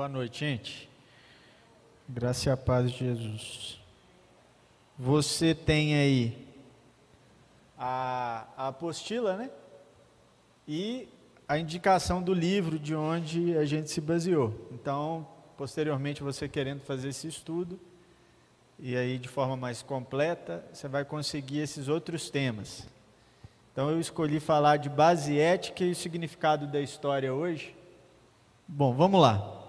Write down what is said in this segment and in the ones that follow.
Boa noite, gente. Graça e a paz de Jesus. Você tem aí a, a apostila, né? E a indicação do livro de onde a gente se baseou. Então, posteriormente, você querendo fazer esse estudo, e aí de forma mais completa, você vai conseguir esses outros temas. Então, eu escolhi falar de base ética e o significado da história hoje. Bom, vamos lá.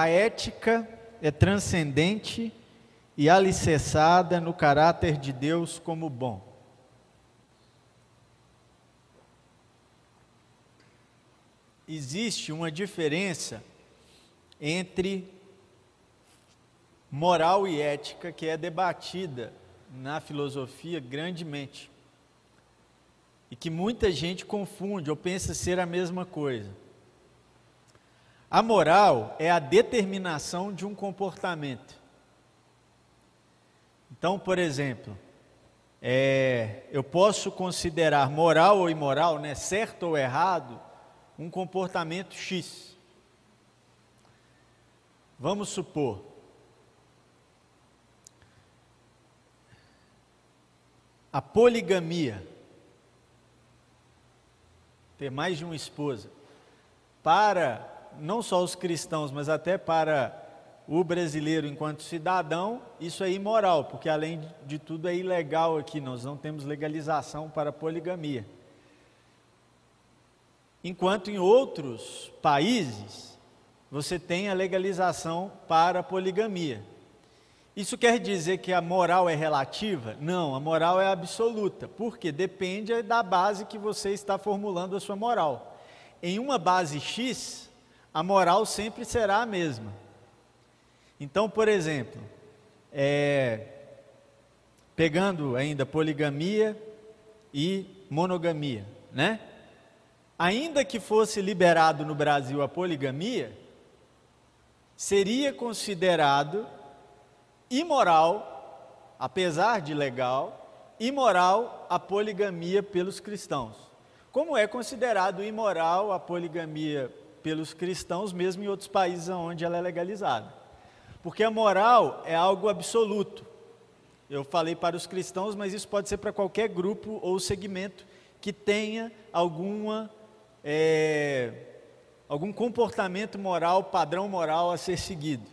A ética é transcendente e alicerçada no caráter de Deus como bom. Existe uma diferença entre moral e ética que é debatida na filosofia grandemente e que muita gente confunde ou pensa ser a mesma coisa. A moral é a determinação de um comportamento. Então, por exemplo, é, eu posso considerar moral ou imoral, né, certo ou errado, um comportamento X. Vamos supor, a poligamia, ter mais de uma esposa, para não só os cristãos, mas até para o brasileiro enquanto cidadão, isso é imoral, porque além de tudo é ilegal aqui, nós não temos legalização para poligamia. Enquanto em outros países, você tem a legalização para a poligamia. Isso quer dizer que a moral é relativa? Não, a moral é absoluta, porque depende da base que você está formulando a sua moral. Em uma base X, a moral sempre será a mesma. Então, por exemplo, é, pegando ainda poligamia e monogamia, né? Ainda que fosse liberado no Brasil a poligamia, seria considerado imoral, apesar de legal, imoral a poligamia pelos cristãos. Como é considerado imoral a poligamia pelos cristãos, mesmo em outros países onde ela é legalizada. Porque a moral é algo absoluto. Eu falei para os cristãos, mas isso pode ser para qualquer grupo ou segmento que tenha alguma, é, algum comportamento moral, padrão moral a ser seguido.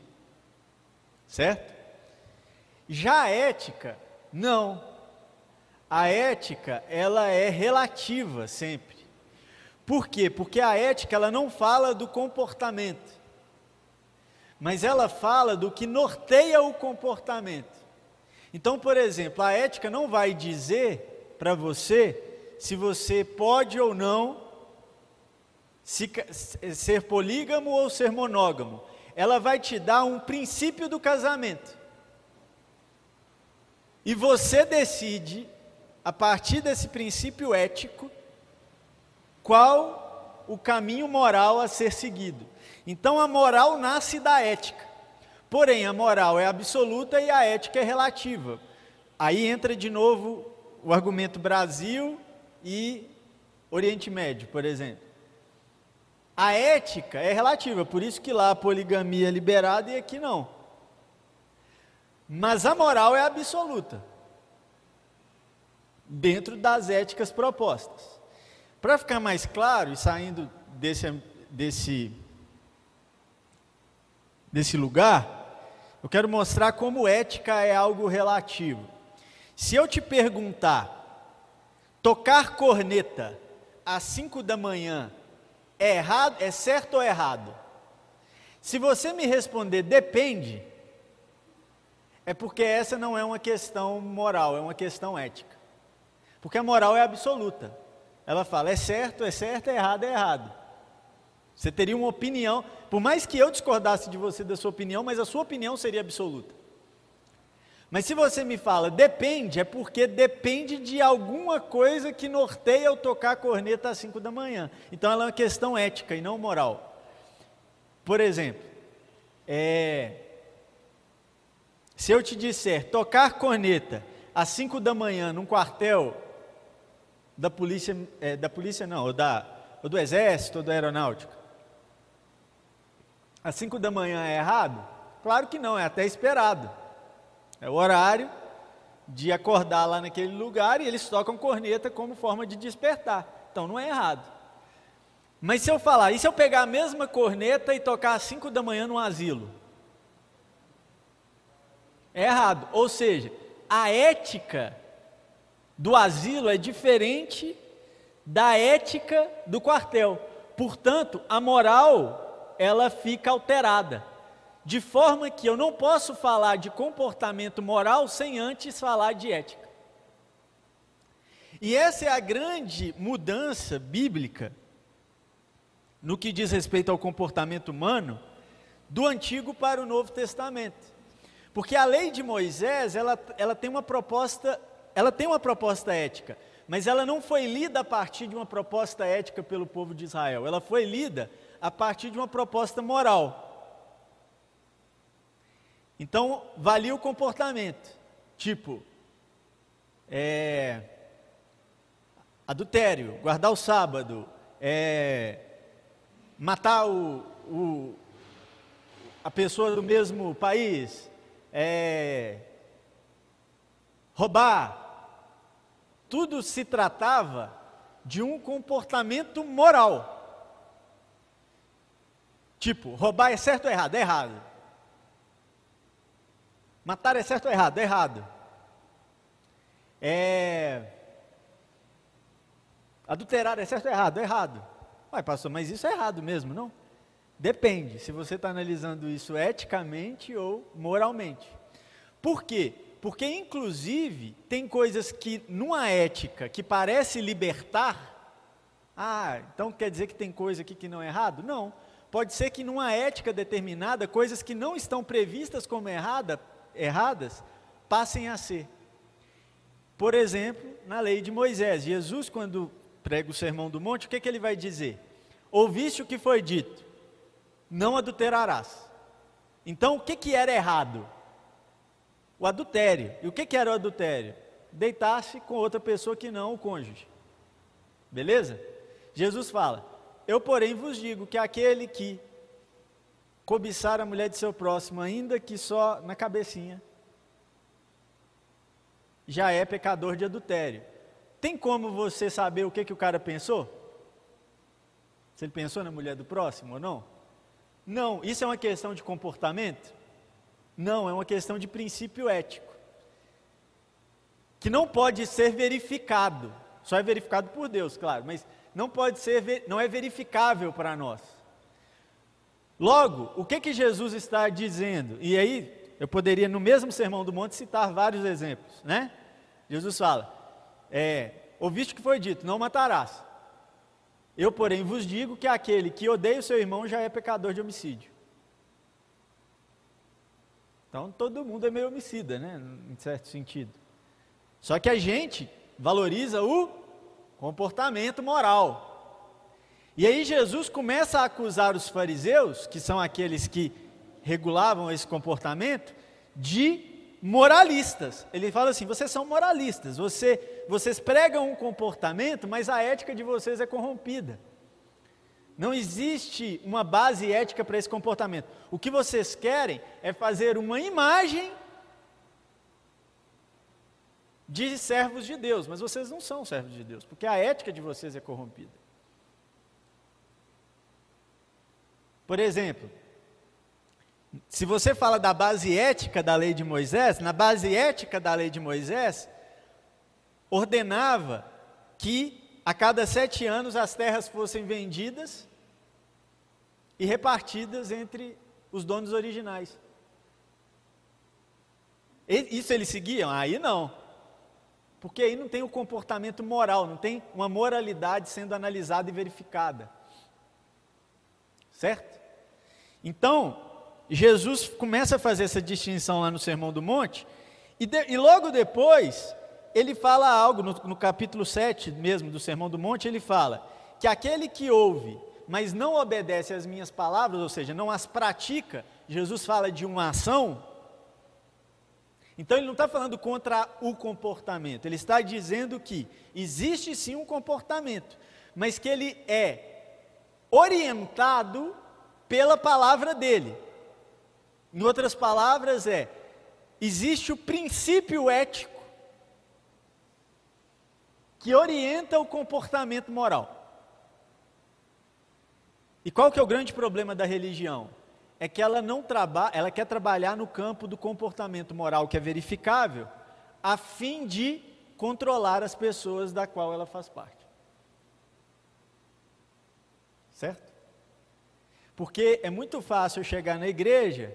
Certo? Já a ética, não. A ética, ela é relativa sempre. Por quê? Porque a ética ela não fala do comportamento, mas ela fala do que norteia o comportamento. Então, por exemplo, a ética não vai dizer para você se você pode ou não se, ser polígamo ou ser monógamo. Ela vai te dar um princípio do casamento. E você decide, a partir desse princípio ético, qual o caminho moral a ser seguido. Então a moral nasce da ética. Porém, a moral é absoluta e a ética é relativa. Aí entra de novo o argumento Brasil e Oriente Médio, por exemplo. A ética é relativa, por isso que lá a poligamia é liberada e aqui não. Mas a moral é absoluta, dentro das éticas propostas. Para ficar mais claro e saindo desse, desse, desse lugar, eu quero mostrar como ética é algo relativo. Se eu te perguntar, tocar corneta às 5 da manhã é errado, é certo ou errado? Se você me responder depende, é porque essa não é uma questão moral, é uma questão ética. Porque a moral é absoluta. Ela fala: é certo, é certo, é errado, é errado. Você teria uma opinião, por mais que eu discordasse de você da sua opinião, mas a sua opinião seria absoluta. Mas se você me fala depende, é porque depende de alguma coisa que norteia eu tocar a corneta às 5 da manhã. Então ela é uma questão ética e não moral. Por exemplo, é, se eu te disser tocar corneta às 5 da manhã num quartel da polícia, é, da polícia não, ou, da, ou do exército, ou da aeronáutica. às 5 da manhã é errado? Claro que não, é até esperado. É o horário de acordar lá naquele lugar e eles tocam corneta como forma de despertar. Então não é errado. Mas se eu falar, e se eu pegar a mesma corneta e tocar às 5 da manhã no asilo? É errado. Ou seja, a ética do asilo é diferente da ética do quartel. Portanto, a moral ela fica alterada. De forma que eu não posso falar de comportamento moral sem antes falar de ética. E essa é a grande mudança bíblica no que diz respeito ao comportamento humano do Antigo para o Novo Testamento. Porque a lei de Moisés, ela, ela tem uma proposta, ela tem uma proposta ética, mas ela não foi lida a partir de uma proposta ética pelo povo de Israel, ela foi lida a partir de uma proposta moral. Então, valia o comportamento, tipo, é, adultério, guardar o sábado, é, matar o, o, a pessoa do mesmo país, é, roubar. Tudo se tratava de um comportamento moral. Tipo, roubar é certo ou errado? É errado. Matar é certo ou errado? É errado. É... Adulterar é certo ou errado? É errado. Uai, pastor, mas isso é errado mesmo, não? Depende se você está analisando isso eticamente ou moralmente. Por quê? Porque, inclusive, tem coisas que, numa ética que parece libertar, ah, então quer dizer que tem coisa aqui que não é errado? Não. Pode ser que, numa ética determinada, coisas que não estão previstas como errada, erradas passem a ser. Por exemplo, na lei de Moisés, Jesus, quando prega o sermão do monte, o que, que ele vai dizer? Ouviste o que foi dito, não adulterarás. Então, o que, que era errado? O adultério. E o que, que era o adultério? Deitar-se com outra pessoa que não o cônjuge. Beleza? Jesus fala: Eu, porém, vos digo que aquele que cobiçar a mulher de seu próximo, ainda que só na cabecinha, já é pecador de adultério. Tem como você saber o que, que o cara pensou? Se ele pensou na mulher do próximo ou não? Não, isso é uma questão de comportamento? Não, é uma questão de princípio ético. Que não pode ser verificado. Só é verificado por Deus, claro, mas não pode ser, não é verificável para nós. Logo, o que que Jesus está dizendo? E aí, eu poderia no mesmo Sermão do Monte citar vários exemplos, né? Jesus fala: é, ouviste o que foi dito, não matarás. Eu, porém, vos digo que aquele que odeia o seu irmão já é pecador de homicídio. Então, todo mundo é meio homicida, né? Em certo sentido. Só que a gente valoriza o comportamento moral. E aí Jesus começa a acusar os fariseus, que são aqueles que regulavam esse comportamento, de moralistas. Ele fala assim: vocês são moralistas, você, vocês pregam um comportamento, mas a ética de vocês é corrompida. Não existe uma base ética para esse comportamento. O que vocês querem é fazer uma imagem de servos de Deus, mas vocês não são servos de Deus, porque a ética de vocês é corrompida. Por exemplo, se você fala da base ética da lei de Moisés, na base ética da lei de Moisés, ordenava que a cada sete anos as terras fossem vendidas e repartidas entre os donos originais. Isso eles seguiam? Aí não. Porque aí não tem o comportamento moral, não tem uma moralidade sendo analisada e verificada. Certo? Então, Jesus começa a fazer essa distinção lá no Sermão do Monte, e, de, e logo depois, ele fala algo, no, no capítulo 7 mesmo do Sermão do Monte, ele fala que aquele que ouve, mas não obedece às minhas palavras, ou seja, não as pratica, Jesus fala de uma ação, então ele não está falando contra o comportamento, ele está dizendo que existe sim um comportamento, mas que ele é orientado pela palavra dele. Em outras palavras, é: existe o princípio ético que orienta o comportamento moral. E qual que é o grande problema da religião? É que ela não trabalha, ela quer trabalhar no campo do comportamento moral que é verificável, a fim de controlar as pessoas da qual ela faz parte. Certo? Porque é muito fácil eu chegar na igreja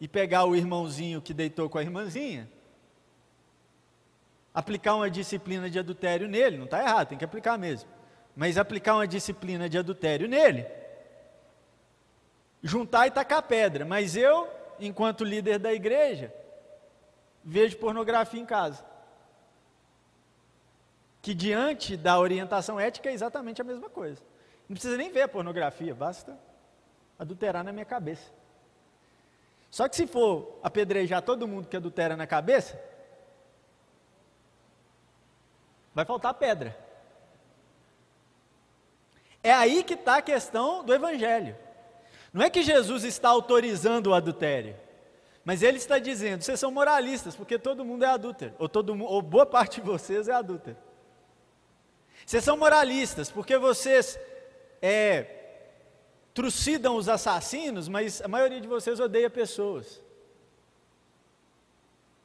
e pegar o irmãozinho que deitou com a irmãzinha, aplicar uma disciplina de adultério nele, não está errado, tem que aplicar mesmo. Mas aplicar uma disciplina de adultério nele, juntar e tacar pedra. Mas eu, enquanto líder da igreja, vejo pornografia em casa. Que diante da orientação ética é exatamente a mesma coisa. Não precisa nem ver a pornografia, basta adulterar na minha cabeça. Só que se for apedrejar todo mundo que adultera na cabeça, vai faltar pedra. É aí que está a questão do Evangelho. Não é que Jesus está autorizando o adultério, mas ele está dizendo: vocês são moralistas, porque todo mundo é adúltero, ou, todo, ou boa parte de vocês é adúltero. Vocês são moralistas, porque vocês é, trucidam os assassinos, mas a maioria de vocês odeia pessoas.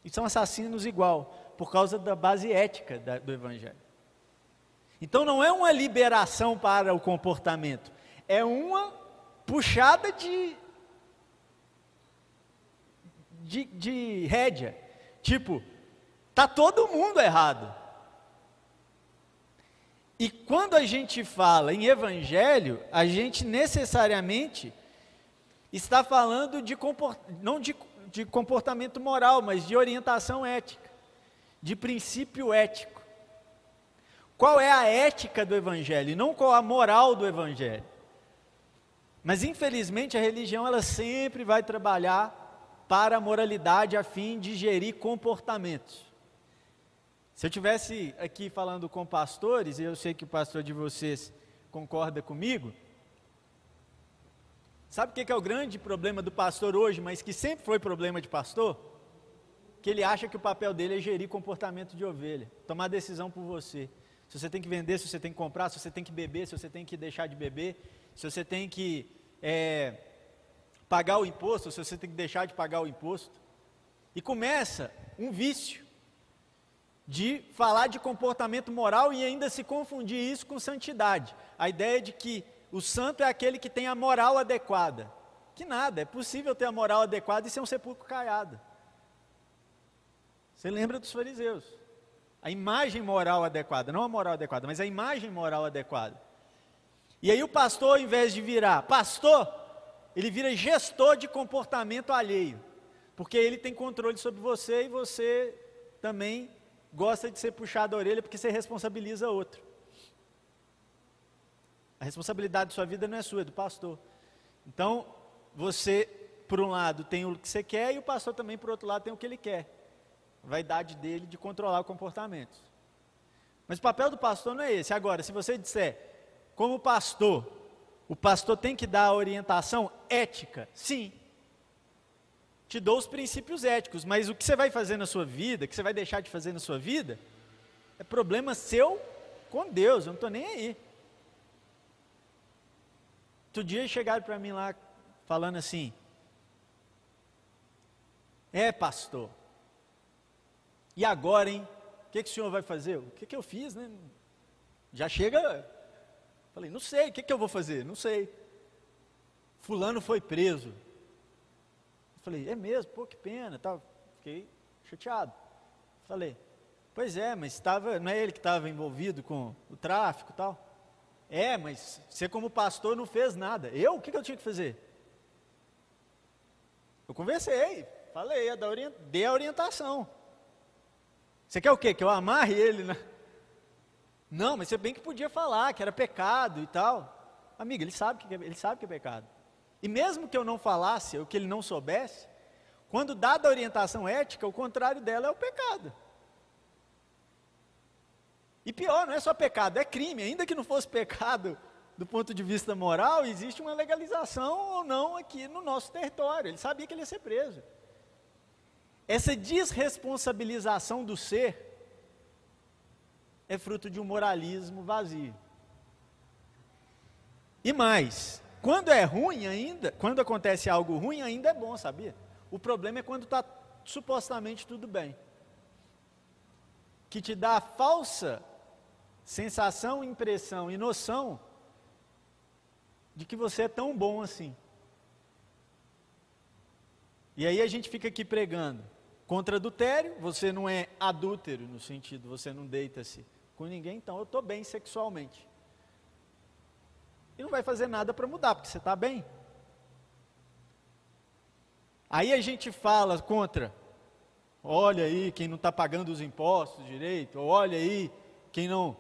E são assassinos igual, por causa da base ética da, do Evangelho. Então não é uma liberação para o comportamento, é uma puxada de, de, de rédea. Tipo, tá todo mundo errado. E quando a gente fala em evangelho, a gente necessariamente está falando de não de, de comportamento moral, mas de orientação ética, de princípio ético. Qual é a ética do evangelho, e não qual a moral do evangelho. Mas infelizmente a religião ela sempre vai trabalhar para a moralidade a fim de gerir comportamentos. Se eu tivesse aqui falando com pastores, e eu sei que o pastor de vocês concorda comigo, sabe o que é o grande problema do pastor hoje, mas que sempre foi problema de pastor? Que ele acha que o papel dele é gerir comportamento de ovelha, tomar decisão por você. Se você tem que vender, se você tem que comprar, se você tem que beber, se você tem que deixar de beber, se você tem que é, pagar o imposto, se você tem que deixar de pagar o imposto. E começa um vício de falar de comportamento moral e ainda se confundir isso com santidade. A ideia de que o santo é aquele que tem a moral adequada. Que nada, é possível ter a moral adequada e ser um sepulcro caiado. Você lembra dos fariseus? A imagem moral adequada, não a moral adequada, mas a imagem moral adequada. E aí o pastor, ao invés de virar pastor, ele vira gestor de comportamento alheio. Porque ele tem controle sobre você e você também gosta de ser puxado a orelha porque você responsabiliza outro. A responsabilidade de sua vida não é sua, é do pastor. Então, você, por um lado, tem o que você quer e o pastor também, por outro lado, tem o que ele quer. A vaidade dele de controlar o comportamento. Mas o papel do pastor não é esse. Agora, se você disser, como pastor, o pastor tem que dar a orientação ética, sim te dou os princípios éticos, mas o que você vai fazer na sua vida, o que você vai deixar de fazer na sua vida, é problema seu com Deus, eu não estou nem aí. Outro dia chegaram para mim lá falando assim: É, pastor, e agora, hein? O que, que o senhor vai fazer? O que, que eu fiz, né? Já chega. Falei, não sei, o que, que eu vou fazer? Não sei. Fulano foi preso. Falei, é mesmo, pô, que pena, tal. Fiquei chateado. Falei, pois é, mas estava, não é ele que estava envolvido com o tráfico e tal? É, mas você como pastor não fez nada. Eu? O que, que eu tinha que fazer? Eu conversei, falei, dei a orientação. Você quer o quê? Que eu amarre ele, né? Não, mas você bem que podia falar que era pecado e tal. Amiga, ele sabe que, ele sabe que é pecado. E mesmo que eu não falasse, ou que ele não soubesse, quando dada a orientação ética, o contrário dela é o pecado. E pior, não é só pecado, é crime. Ainda que não fosse pecado do ponto de vista moral, existe uma legalização ou não aqui no nosso território. Ele sabia que ele ia ser preso. Essa desresponsabilização do ser é fruto de um moralismo vazio. E mais, quando é ruim ainda, quando acontece algo ruim, ainda é bom, sabia? O problema é quando está supostamente tudo bem. Que te dá a falsa sensação, impressão e noção de que você é tão bom assim. E aí a gente fica aqui pregando contra adultério, você não é adúltero no sentido, você não deita-se com ninguém, então eu estou bem sexualmente. E não vai fazer nada para mudar, porque você está bem. Aí a gente fala contra, olha aí quem não está pagando os impostos direito, olha aí quem não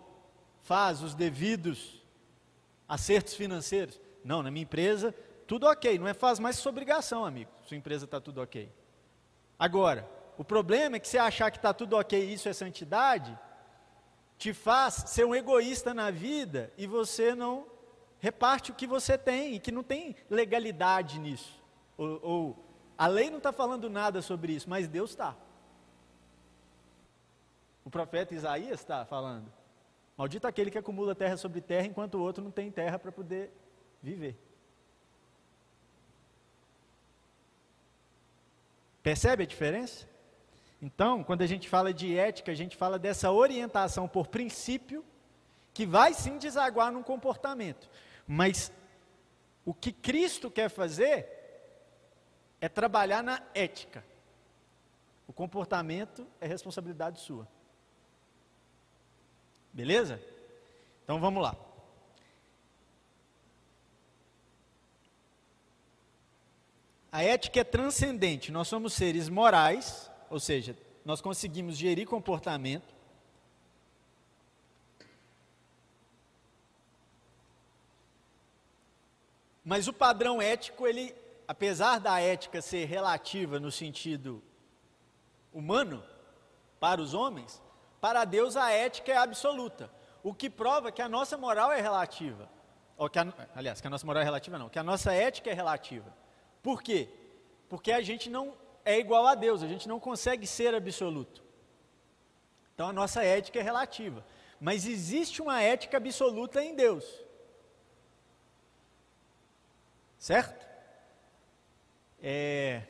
faz os devidos acertos financeiros. Não, na minha empresa, tudo ok, não é faz mais sua obrigação, amigo. Sua empresa está tudo ok. Agora, o problema é que você achar que está tudo ok e isso é santidade, te faz ser um egoísta na vida e você não reparte o que você tem e que não tem legalidade nisso. Ou, ou a lei não está falando nada sobre isso, mas Deus está. O profeta Isaías está falando. Maldito aquele que acumula terra sobre terra enquanto o outro não tem terra para poder viver. Percebe a diferença? Então, quando a gente fala de ética, a gente fala dessa orientação por princípio, que vai sim desaguar num comportamento. Mas o que Cristo quer fazer é trabalhar na ética. O comportamento é responsabilidade sua. Beleza? Então vamos lá. A ética é transcendente. Nós somos seres morais ou seja, nós conseguimos gerir comportamento. Mas o padrão ético, ele, apesar da ética ser relativa no sentido humano, para os homens, para Deus a ética é absoluta. O que prova que a nossa moral é relativa. Ou que a, aliás, que a nossa moral é relativa não, que a nossa ética é relativa. Por quê? Porque a gente não é igual a Deus, a gente não consegue ser absoluto. Então a nossa ética é relativa. Mas existe uma ética absoluta em Deus. Certo? É...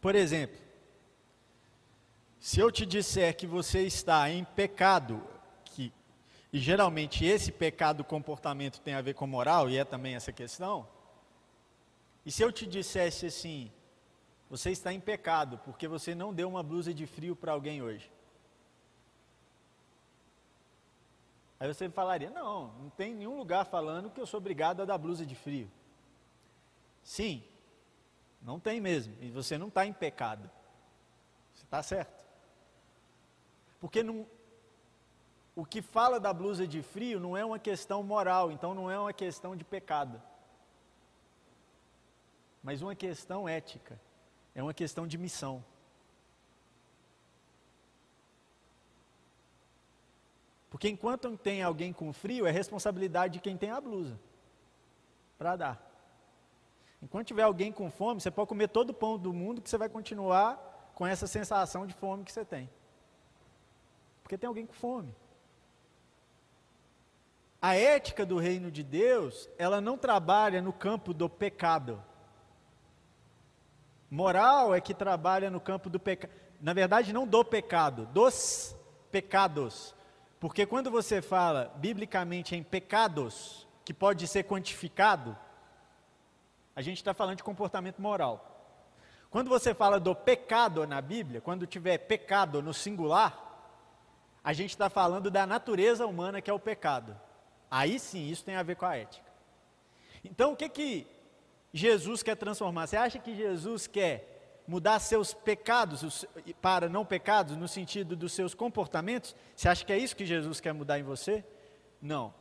Por exemplo, se eu te disser que você está em pecado, e geralmente esse pecado do comportamento tem a ver com moral, e é também essa questão. E se eu te dissesse assim, você está em pecado porque você não deu uma blusa de frio para alguém hoje. Aí você falaria: não, não tem nenhum lugar falando que eu sou obrigado a dar blusa de frio. Sim, não tem mesmo. E você não está em pecado. Você está certo. Porque não, o que fala da blusa de frio não é uma questão moral, então não é uma questão de pecado. Mas uma questão ética. É uma questão de missão. Porque enquanto tem alguém com frio, é responsabilidade de quem tem a blusa para dar. Enquanto tiver alguém com fome, você pode comer todo o pão do mundo que você vai continuar com essa sensação de fome que você tem. Porque tem alguém com fome. A ética do reino de Deus, ela não trabalha no campo do pecado. Moral é que trabalha no campo do pecado. Na verdade, não do pecado, dos pecados. Porque quando você fala biblicamente em pecados, que pode ser quantificado, a gente está falando de comportamento moral. Quando você fala do pecado na Bíblia, quando tiver pecado no singular, a gente está falando da natureza humana que é o pecado. Aí sim, isso tem a ver com a ética. Então, o que que Jesus quer transformar? Você acha que Jesus quer mudar seus pecados para não pecados, no sentido dos seus comportamentos? Você acha que é isso que Jesus quer mudar em você? Não.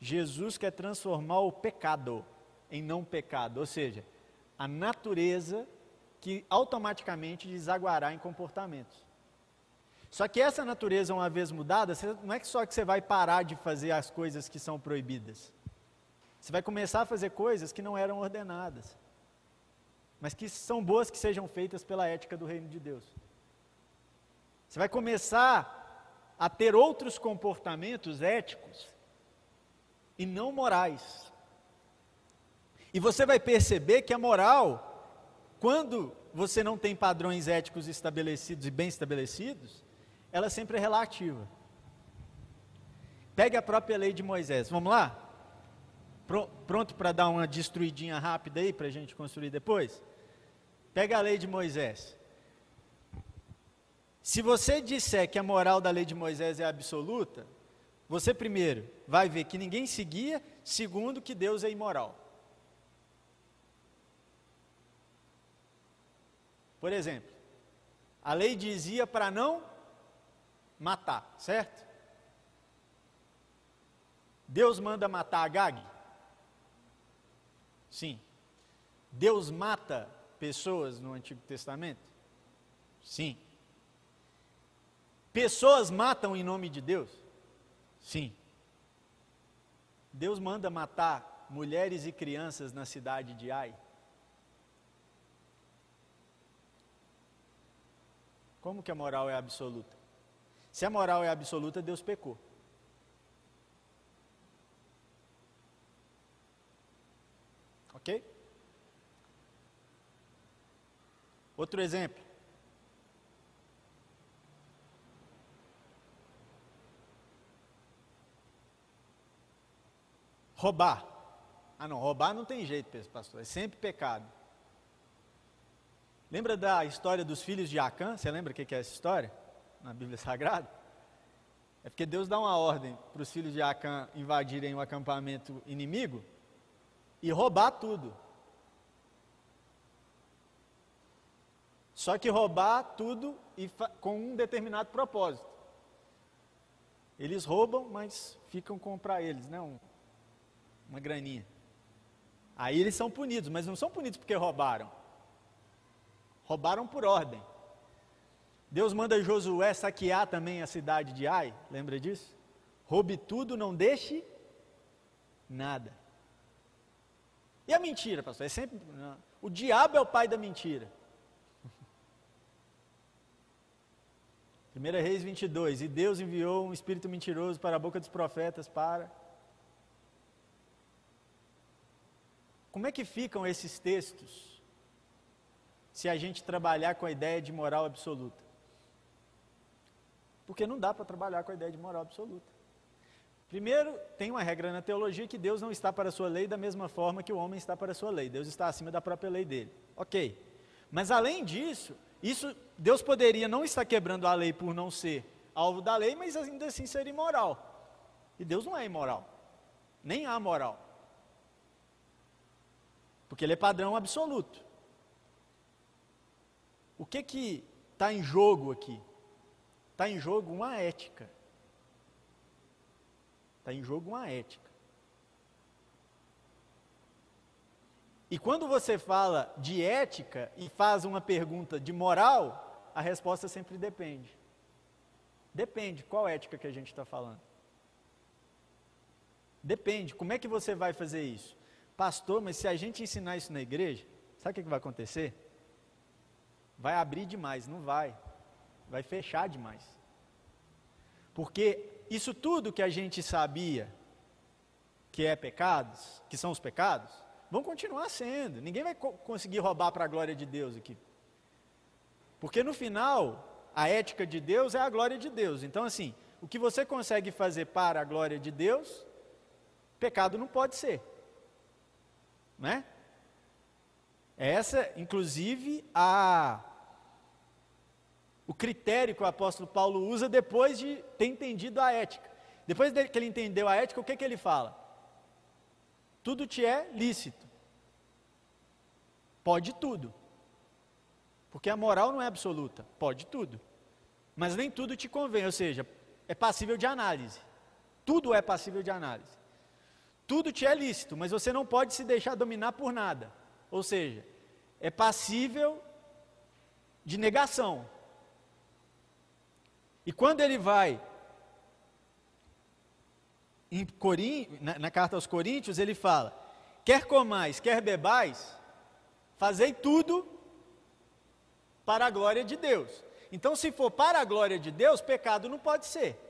Jesus quer transformar o pecado em não pecado, ou seja, a natureza que automaticamente desaguará em comportamentos. Só que essa natureza, uma vez mudada, não é só que você vai parar de fazer as coisas que são proibidas. Você vai começar a fazer coisas que não eram ordenadas, mas que são boas que sejam feitas pela ética do reino de Deus. Você vai começar a ter outros comportamentos éticos e não morais. E você vai perceber que a moral, quando você não tem padrões éticos estabelecidos e bem estabelecidos, ela sempre é relativa. Pegue a própria lei de Moisés. Vamos lá? Pronto para dar uma destruidinha rápida aí para a gente construir depois? Pega a lei de Moisés. Se você disser que a moral da lei de Moisés é absoluta, você primeiro vai ver que ninguém seguia, segundo que Deus é imoral. Por exemplo, a lei dizia para não matar, certo? Deus manda matar Agag? Sim. Deus mata pessoas no Antigo Testamento? Sim. Pessoas matam em nome de Deus? Sim. Deus manda matar mulheres e crianças na cidade de Ai? Como que a moral é absoluta? Se a moral é absoluta, Deus pecou. Ok? Outro exemplo. Roubar. Ah, não, roubar não tem jeito, pastor, é sempre pecado. Lembra da história dos filhos de Acã? Você lembra o que é essa história? Na Bíblia Sagrada, é porque Deus dá uma ordem para os filhos de Acã invadirem o acampamento inimigo e roubar tudo. Só que roubar tudo e com um determinado propósito. Eles roubam, mas ficam com para eles, né? Um, uma graninha. Aí eles são punidos, mas não são punidos porque roubaram. Roubaram por ordem. Deus manda Josué saquear também a cidade de Ai, lembra disso? Roube tudo, não deixe nada. E a mentira, pastor? É sempre. O diabo é o pai da mentira. 1 Reis 22. E Deus enviou um espírito mentiroso para a boca dos profetas para. Como é que ficam esses textos se a gente trabalhar com a ideia de moral absoluta? Porque não dá para trabalhar com a ideia de moral absoluta. Primeiro, tem uma regra na teologia que Deus não está para a sua lei da mesma forma que o homem está para a sua lei. Deus está acima da própria lei dele. Ok. Mas além disso, isso Deus poderia não estar quebrando a lei por não ser alvo da lei, mas ainda assim ser imoral. E Deus não é imoral. Nem há moral. Porque ele é padrão absoluto. O que que está em jogo aqui? Está em jogo uma ética. Está em jogo uma ética. E quando você fala de ética e faz uma pergunta de moral, a resposta sempre depende. Depende qual ética que a gente está falando. Depende, como é que você vai fazer isso? Pastor, mas se a gente ensinar isso na igreja, sabe o que, que vai acontecer? Vai abrir demais, não vai vai fechar demais. Porque isso tudo que a gente sabia que é pecados, que são os pecados, vão continuar sendo. Ninguém vai co conseguir roubar para a glória de Deus aqui. Porque no final, a ética de Deus é a glória de Deus. Então, assim, o que você consegue fazer para a glória de Deus, pecado não pode ser. Né? Essa, inclusive, a o critério que o apóstolo Paulo usa depois de ter entendido a ética. Depois que ele entendeu a ética, o que, que ele fala? Tudo te é lícito. Pode tudo. Porque a moral não é absoluta. Pode tudo. Mas nem tudo te convém, ou seja, é passível de análise. Tudo é passível de análise. Tudo te é lícito, mas você não pode se deixar dominar por nada. Ou seja, é passível de negação. E quando ele vai em na, na carta aos Coríntios, ele fala: quer comais, quer bebais, fazei tudo para a glória de Deus. Então, se for para a glória de Deus, pecado não pode ser.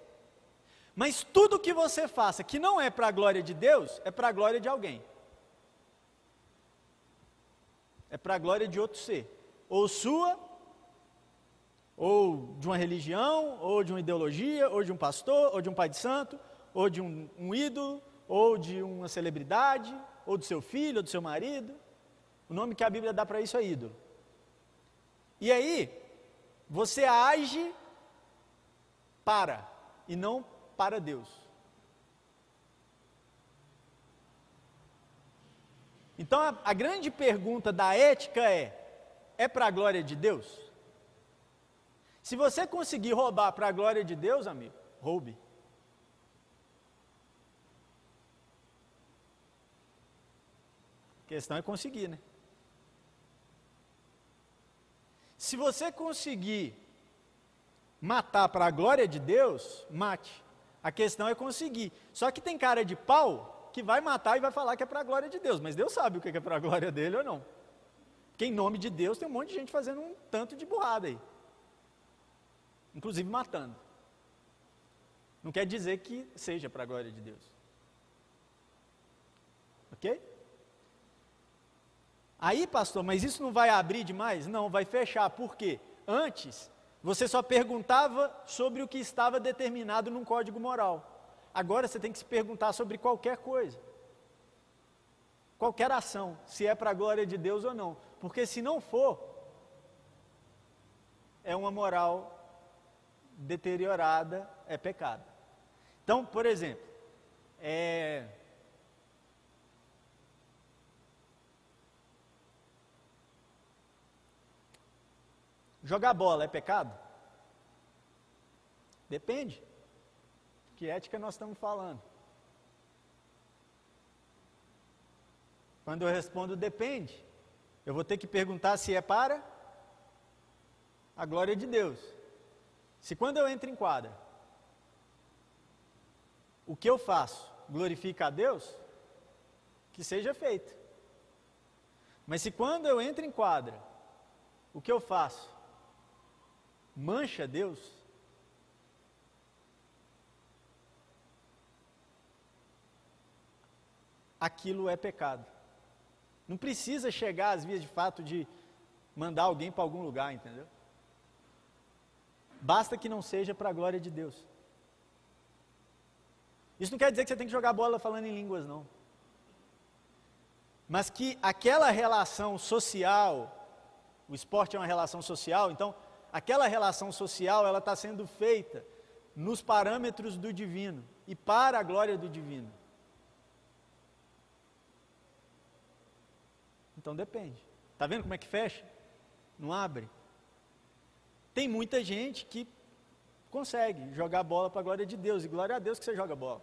Mas tudo que você faça que não é para a glória de Deus, é para a glória de alguém. É para a glória de outro ser. Ou sua, ou de uma religião, ou de uma ideologia, ou de um pastor, ou de um pai de santo, ou de um, um ídolo, ou de uma celebridade, ou do seu filho, ou do seu marido. O nome que a Bíblia dá para isso é ídolo. E aí, você age para e não para Deus. Então a, a grande pergunta da ética é: é para a glória de Deus? Se você conseguir roubar para a glória de Deus, amigo, roube. A questão é conseguir, né? Se você conseguir matar para a glória de Deus, mate. A questão é conseguir. Só que tem cara de pau que vai matar e vai falar que é para a glória de Deus, mas Deus sabe o que é para a glória dele ou não. Porque em nome de Deus tem um monte de gente fazendo um tanto de burrada aí. Inclusive matando. Não quer dizer que seja para a glória de Deus. Ok? Aí, pastor, mas isso não vai abrir demais? Não, vai fechar. Por quê? Antes, você só perguntava sobre o que estava determinado num código moral. Agora você tem que se perguntar sobre qualquer coisa. Qualquer ação, se é para a glória de Deus ou não. Porque se não for, é uma moral deteriorada, é pecado. Então, por exemplo, é, Jogar bola é pecado? Depende. Que ética nós estamos falando? Quando eu respondo depende, eu vou ter que perguntar se é para a glória de Deus. Se quando eu entro em quadra, o que eu faço glorifica a Deus, que seja feito. Mas se quando eu entro em quadra, o que eu faço mancha Deus? Aquilo é pecado. Não precisa chegar às vias de fato de mandar alguém para algum lugar, entendeu? Basta que não seja para a glória de Deus. Isso não quer dizer que você tem que jogar bola falando em línguas, não. Mas que aquela relação social, o esporte é uma relação social, então aquela relação social ela está sendo feita nos parâmetros do divino e para a glória do divino. Então depende. Está vendo como é que fecha? Não abre? Tem muita gente que consegue jogar bola para a glória de Deus, e glória a Deus que você joga bola.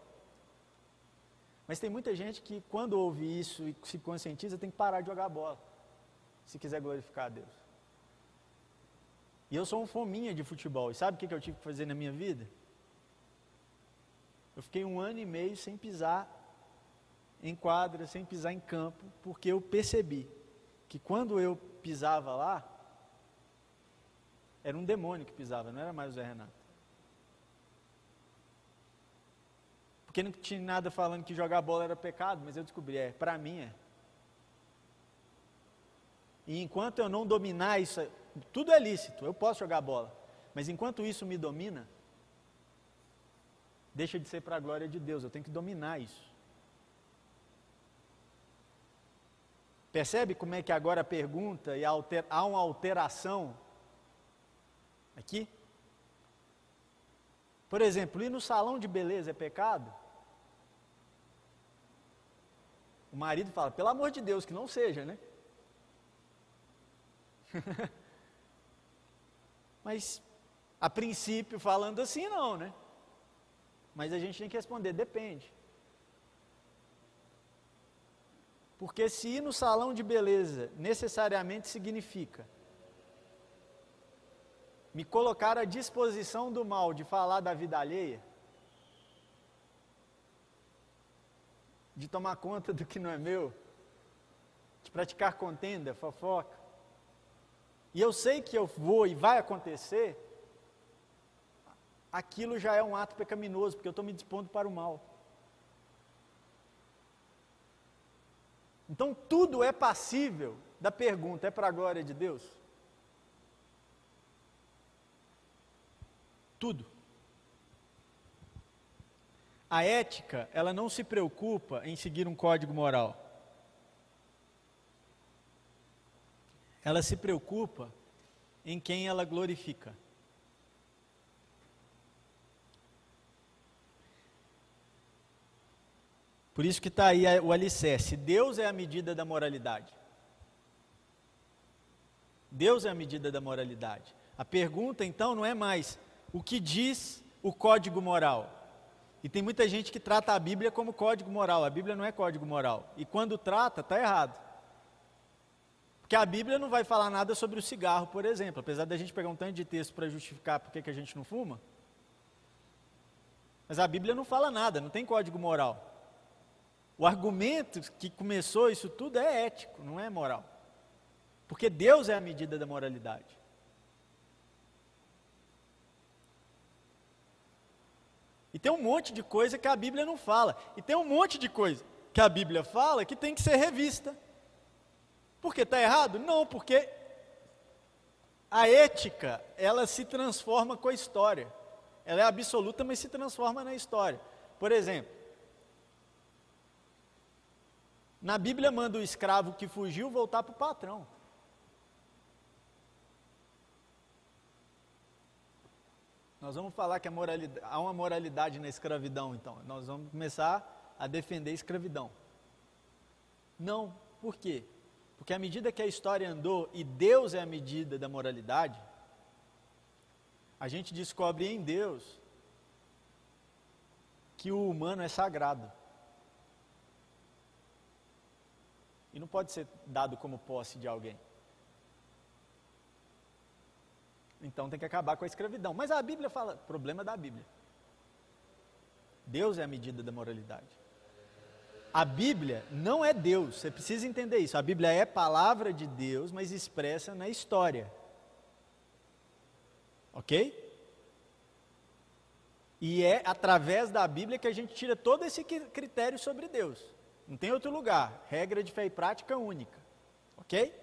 Mas tem muita gente que, quando ouve isso e se conscientiza, tem que parar de jogar bola, se quiser glorificar a Deus. E eu sou um fominha de futebol. E sabe o que eu tive que fazer na minha vida? Eu fiquei um ano e meio sem pisar em quadra, sem pisar em campo, porque eu percebi que quando eu pisava lá, era um demônio que pisava, não era mais o Zé Renato. Porque não tinha nada falando que jogar bola era pecado, mas eu descobri, é, para mim é. E enquanto eu não dominar isso, tudo é lícito, eu posso jogar bola. Mas enquanto isso me domina, deixa de ser para a glória de Deus, eu tenho que dominar isso. Percebe como é que agora a pergunta e há uma alteração aqui? Por exemplo, ir no salão de beleza é pecado? O marido fala, pelo amor de Deus, que não seja, né? Mas, a princípio, falando assim, não, né? Mas a gente tem que responder: depende. Porque se ir no salão de beleza necessariamente significa me colocar à disposição do mal de falar da vida alheia, de tomar conta do que não é meu, de praticar contenda, fofoca, e eu sei que eu vou e vai acontecer, aquilo já é um ato pecaminoso, porque eu estou me dispondo para o mal. Então tudo é passível da pergunta: é para a glória de Deus? Tudo. A ética, ela não se preocupa em seguir um código moral. Ela se preocupa em quem ela glorifica. Por isso que está aí o alicerce. Deus é a medida da moralidade. Deus é a medida da moralidade. A pergunta então não é mais o que diz o código moral. E tem muita gente que trata a Bíblia como código moral. A Bíblia não é código moral. E quando trata, está errado. Porque a Bíblia não vai falar nada sobre o cigarro, por exemplo. Apesar da gente pegar um tanto de texto para justificar por que a gente não fuma. Mas a Bíblia não fala nada, não tem código moral. O argumento que começou isso tudo é ético, não é moral. Porque Deus é a medida da moralidade. E tem um monte de coisa que a Bíblia não fala. E tem um monte de coisa que a Bíblia fala que tem que ser revista. Porque está errado? Não, porque a ética, ela se transforma com a história. Ela é absoluta, mas se transforma na história. Por exemplo, na Bíblia manda o escravo que fugiu voltar para o patrão. Nós vamos falar que há uma moralidade na escravidão, então. Nós vamos começar a defender a escravidão. Não, por quê? Porque à medida que a história andou e Deus é a medida da moralidade, a gente descobre em Deus que o humano é sagrado. E não pode ser dado como posse de alguém. Então tem que acabar com a escravidão. Mas a Bíblia fala, problema da Bíblia. Deus é a medida da moralidade. A Bíblia não é Deus, você precisa entender isso. A Bíblia é palavra de Deus, mas expressa na história. Ok? E é através da Bíblia que a gente tira todo esse critério sobre Deus. Não tem outro lugar. Regra de fé e prática única. Ok?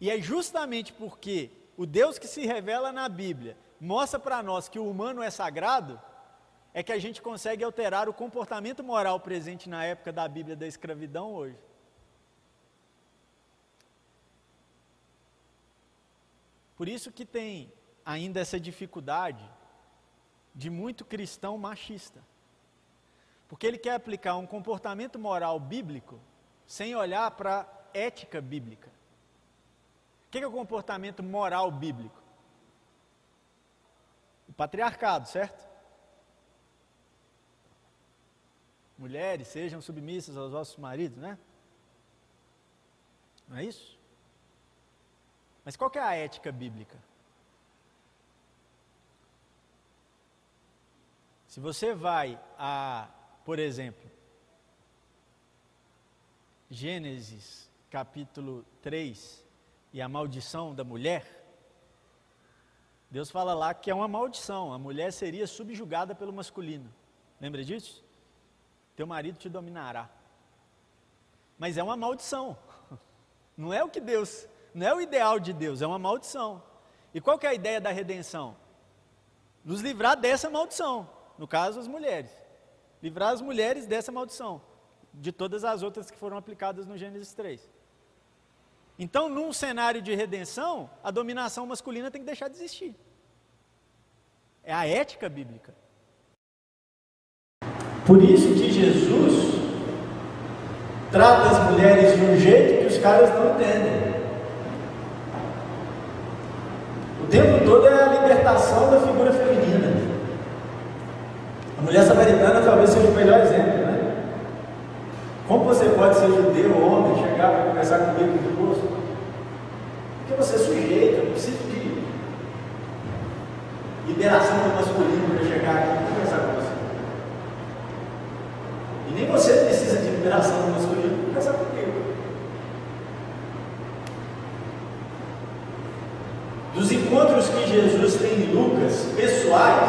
E é justamente porque o Deus que se revela na Bíblia mostra para nós que o humano é sagrado, é que a gente consegue alterar o comportamento moral presente na época da Bíblia da escravidão hoje. Por isso que tem ainda essa dificuldade de muito cristão machista. Porque ele quer aplicar um comportamento moral bíblico sem olhar para a ética bíblica. Que é o comportamento moral bíblico? O patriarcado, certo? Mulheres, sejam submissas aos vossos maridos, né? Não é isso? Mas qual é a ética bíblica? Se você vai a por exemplo, Gênesis capítulo 3 e a maldição da mulher, Deus fala lá que é uma maldição, a mulher seria subjugada pelo masculino. Lembra disso? Teu marido te dominará. Mas é uma maldição. Não é o que Deus, não é o ideal de Deus, é uma maldição. E qual que é a ideia da redenção? Nos livrar dessa maldição, no caso as mulheres livrar as mulheres dessa maldição, de todas as outras que foram aplicadas no Gênesis 3. Então, num cenário de redenção, a dominação masculina tem que deixar de existir. É a ética bíblica. Por isso que Jesus trata as mulheres de um jeito que os caras não entendem. O tempo todo é a libertação da figura feminina mulher samaritana talvez seja o melhor exemplo, né? Como você pode ser judeu, homem, chegar para conversar comigo no posto? Porque você é sujeito eu preciso de liberação do masculino para chegar aqui e conversar com você. E nem você precisa de liberação do masculino para conversar comigo. Dos encontros que Jesus tem em Lucas, pessoais,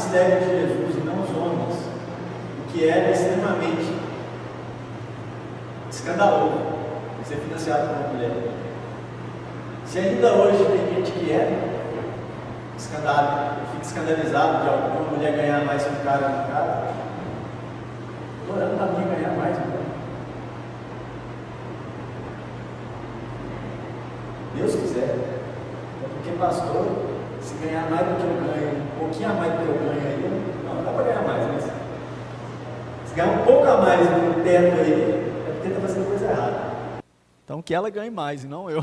financiavam o ministério de Jesus e não os homens, o que era extremamente escandaloso ser financiado por uma mulher. Se ainda hoje tem gente que é escandalo, fica escandalizado de alguma mulher ganhar mais que um cara no cara, estou orando para mim ganhar mais. Né? Deus quiser. Porque pastor, se ganhar mais do que eu ganho, pouquinho a mais do que eu ganho aí, não, dá para ganhar mais, mas se ganhar um pouco a mais no teto aí, é porque está fazendo coisa errada. Então que ela ganhe mais e não eu.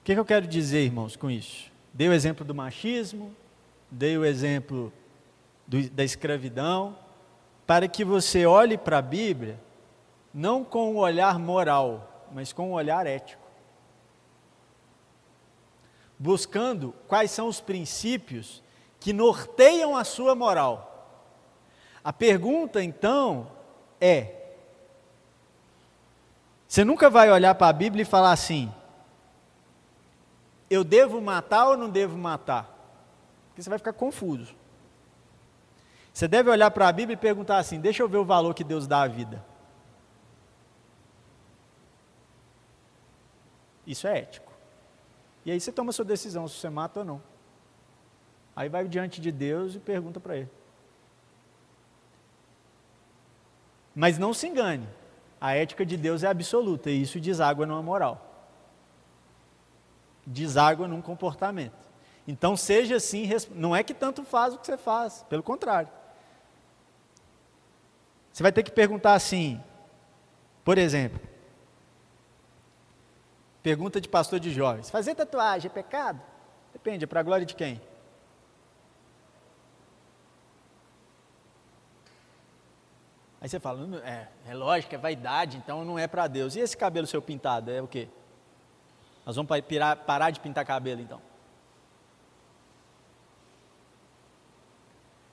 O que, que, eu quero dizer, irmãos, com isso? Dei o exemplo do machismo, dei o exemplo do, da escravidão, para que você olhe para a Bíblia não com um olhar moral, mas com um olhar ético. Buscando quais são os princípios que norteiam a sua moral. A pergunta então é: você nunca vai olhar para a Bíblia e falar assim, eu devo matar ou não devo matar? Porque você vai ficar confuso. Você deve olhar para a Bíblia e perguntar assim: deixa eu ver o valor que Deus dá à vida. Isso é ético. E aí você toma a sua decisão se você mata ou não. Aí vai diante de Deus e pergunta para ele. Mas não se engane, a ética de Deus é absoluta e isso deságua numa moral deságua num comportamento. Então seja assim, não é que tanto faz o que você faz, pelo contrário. Você vai ter que perguntar assim, por exemplo, pergunta de pastor de jovens: fazer tatuagem é pecado? Depende, é para a glória de quem? Aí você fala, é, é lógico, é vaidade, então não é para Deus. E esse cabelo seu pintado, é o quê? Nós vamos parar de pintar cabelo então.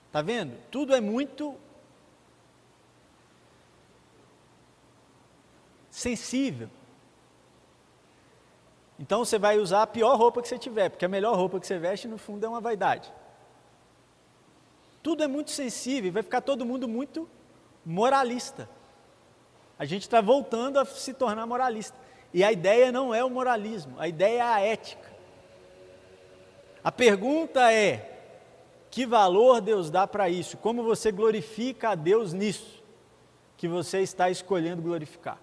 Está vendo? Tudo é muito sensível. Então você vai usar a pior roupa que você tiver, porque a melhor roupa que você veste no fundo é uma vaidade. Tudo é muito sensível, vai ficar todo mundo muito moralista. A gente está voltando a se tornar moralista. E a ideia não é o moralismo, a ideia é a ética. A pergunta é: que valor Deus dá para isso? Como você glorifica a Deus nisso que você está escolhendo glorificar?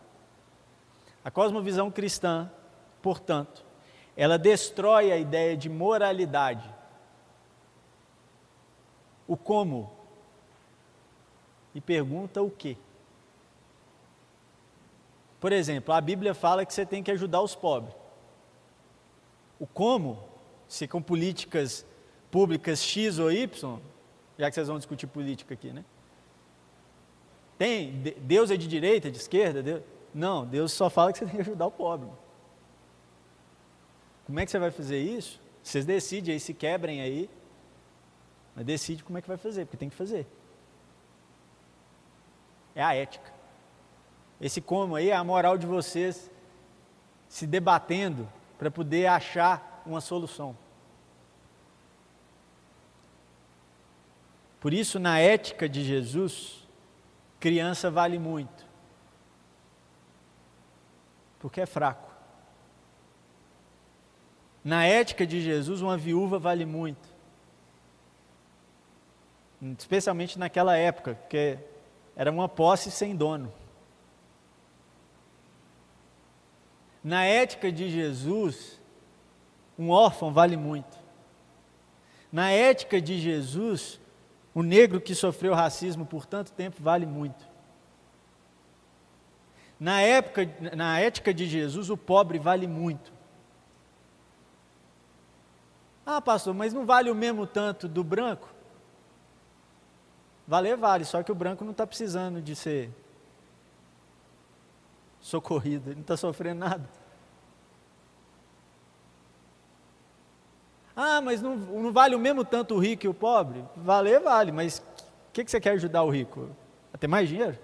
A cosmovisão cristã, portanto, ela destrói a ideia de moralidade. O como? E pergunta o que? Por exemplo, a Bíblia fala que você tem que ajudar os pobres. O como, se com políticas públicas X ou Y, já que vocês vão discutir política aqui, né? Tem, Deus é de direita, de esquerda? Deus, não, Deus só fala que você tem que ajudar o pobre. Como é que você vai fazer isso? Vocês decidem aí, se quebrem aí, mas decide como é que vai fazer, porque tem que fazer. É a ética. Esse como aí é a moral de vocês se debatendo para poder achar uma solução. Por isso, na ética de Jesus, criança vale muito, porque é fraco. Na ética de Jesus, uma viúva vale muito, especialmente naquela época, porque era uma posse sem dono. Na ética de Jesus, um órfão vale muito. Na ética de Jesus, o negro que sofreu racismo por tanto tempo vale muito. Na, época, na ética de Jesus, o pobre vale muito. Ah, pastor, mas não vale o mesmo tanto do branco? Valer vale, só que o branco não está precisando de ser socorrido, ele não está sofrendo nada. Ah, mas não, não, vale o mesmo tanto o rico e o pobre? Valer, vale, mas o que, que você quer ajudar o rico? A ter mais dinheiro?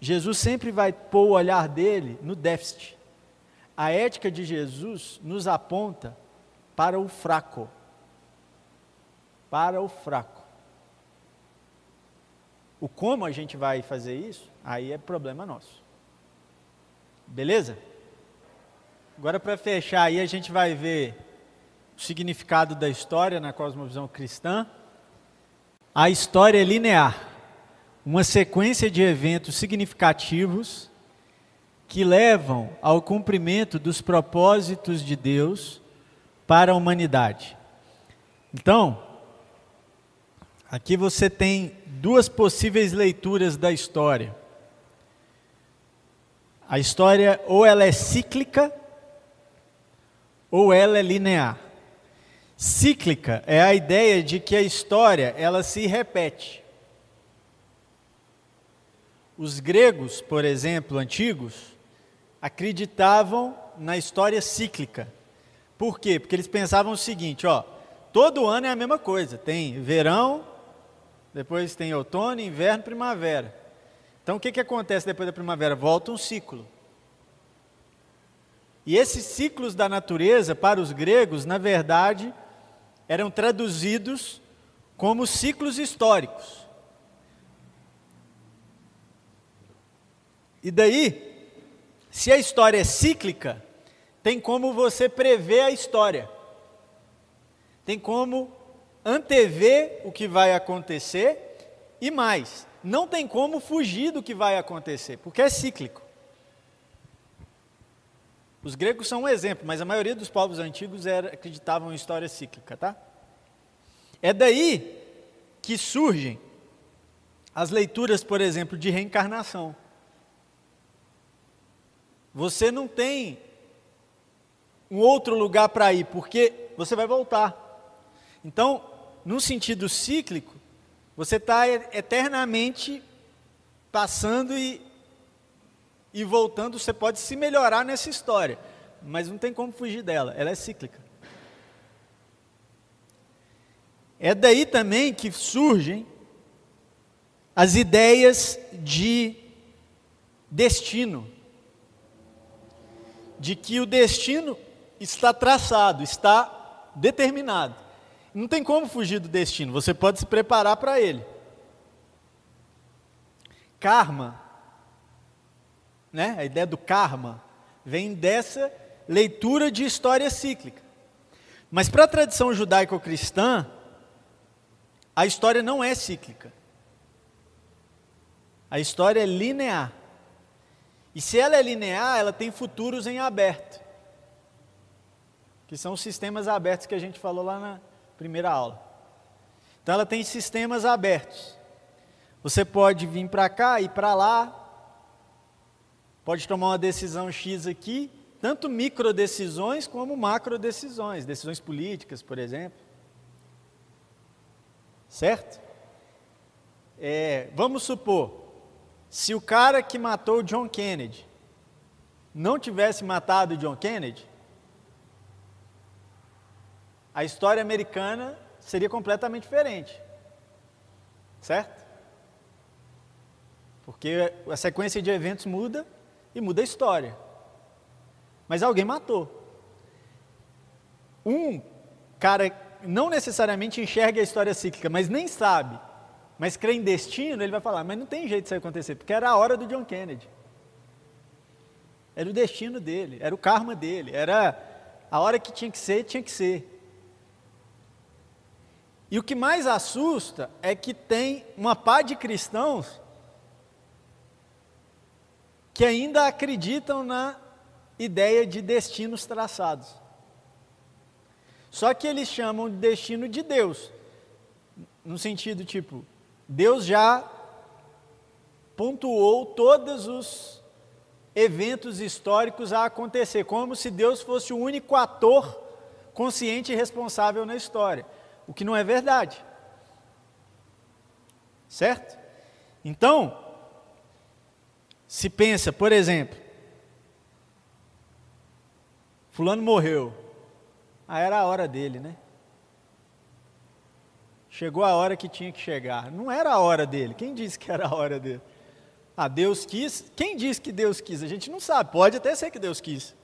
Jesus sempre vai pôr o olhar dele no déficit. A ética de Jesus nos aponta para o fraco. Para o fraco. O como a gente vai fazer isso, aí é problema nosso. Beleza? Agora, para fechar aí, a gente vai ver o significado da história na cosmovisão cristã. A história é linear, uma sequência de eventos significativos que levam ao cumprimento dos propósitos de Deus para a humanidade. Então, aqui você tem duas possíveis leituras da história. A história ou ela é cíclica ou ela é linear. Cíclica é a ideia de que a história ela se repete. Os gregos, por exemplo, antigos, acreditavam na história cíclica. Por quê? Porque eles pensavam o seguinte, ó, todo ano é a mesma coisa. Tem verão, depois tem outono, inverno, primavera. Então o que, que acontece depois da primavera? Volta um ciclo. E esses ciclos da natureza, para os gregos, na verdade, eram traduzidos como ciclos históricos. E daí, se a história é cíclica, tem como você prever a história. Tem como antever o que vai acontecer e mais, não tem como fugir do que vai acontecer, porque é cíclico. Os gregos são um exemplo, mas a maioria dos povos antigos era, acreditavam em história cíclica, tá? É daí que surgem as leituras, por exemplo, de reencarnação. Você não tem um outro lugar para ir, porque você vai voltar. Então, num sentido cíclico, você está eternamente passando e e voltando, você pode se melhorar nessa história, mas não tem como fugir dela, ela é cíclica. É daí também que surgem as ideias de destino, de que o destino está traçado, está determinado. Não tem como fugir do destino, você pode se preparar para ele. Karma né? a ideia do karma, vem dessa leitura de história cíclica. Mas para a tradição judaico-cristã, a história não é cíclica. A história é linear. E se ela é linear, ela tem futuros em aberto. Que são os sistemas abertos que a gente falou lá na primeira aula. Então ela tem sistemas abertos. Você pode vir para cá e para lá, pode tomar uma decisão X aqui, tanto micro decisões como macro decisões, decisões políticas, por exemplo. Certo? É, vamos supor, se o cara que matou John Kennedy não tivesse matado John Kennedy, a história americana seria completamente diferente. Certo? Porque a sequência de eventos muda e muda a história. Mas alguém matou. Um cara não necessariamente enxerga a história cíclica, mas nem sabe, mas crê em destino, ele vai falar: mas não tem jeito disso acontecer, porque era a hora do John Kennedy. Era o destino dele, era o karma dele, era a hora que tinha que ser, tinha que ser. E o que mais assusta é que tem uma pá de cristãos que ainda acreditam na ideia de destinos traçados. Só que eles chamam de destino de Deus, no sentido tipo, Deus já pontuou todos os eventos históricos a acontecer, como se Deus fosse o único ator consciente e responsável na história, o que não é verdade. Certo? Então, se pensa, por exemplo, Fulano morreu. Ah, era a hora dele, né? Chegou a hora que tinha que chegar. Não era a hora dele. Quem disse que era a hora dele? Ah, Deus quis. Quem disse que Deus quis? A gente não sabe. Pode até ser que Deus quis.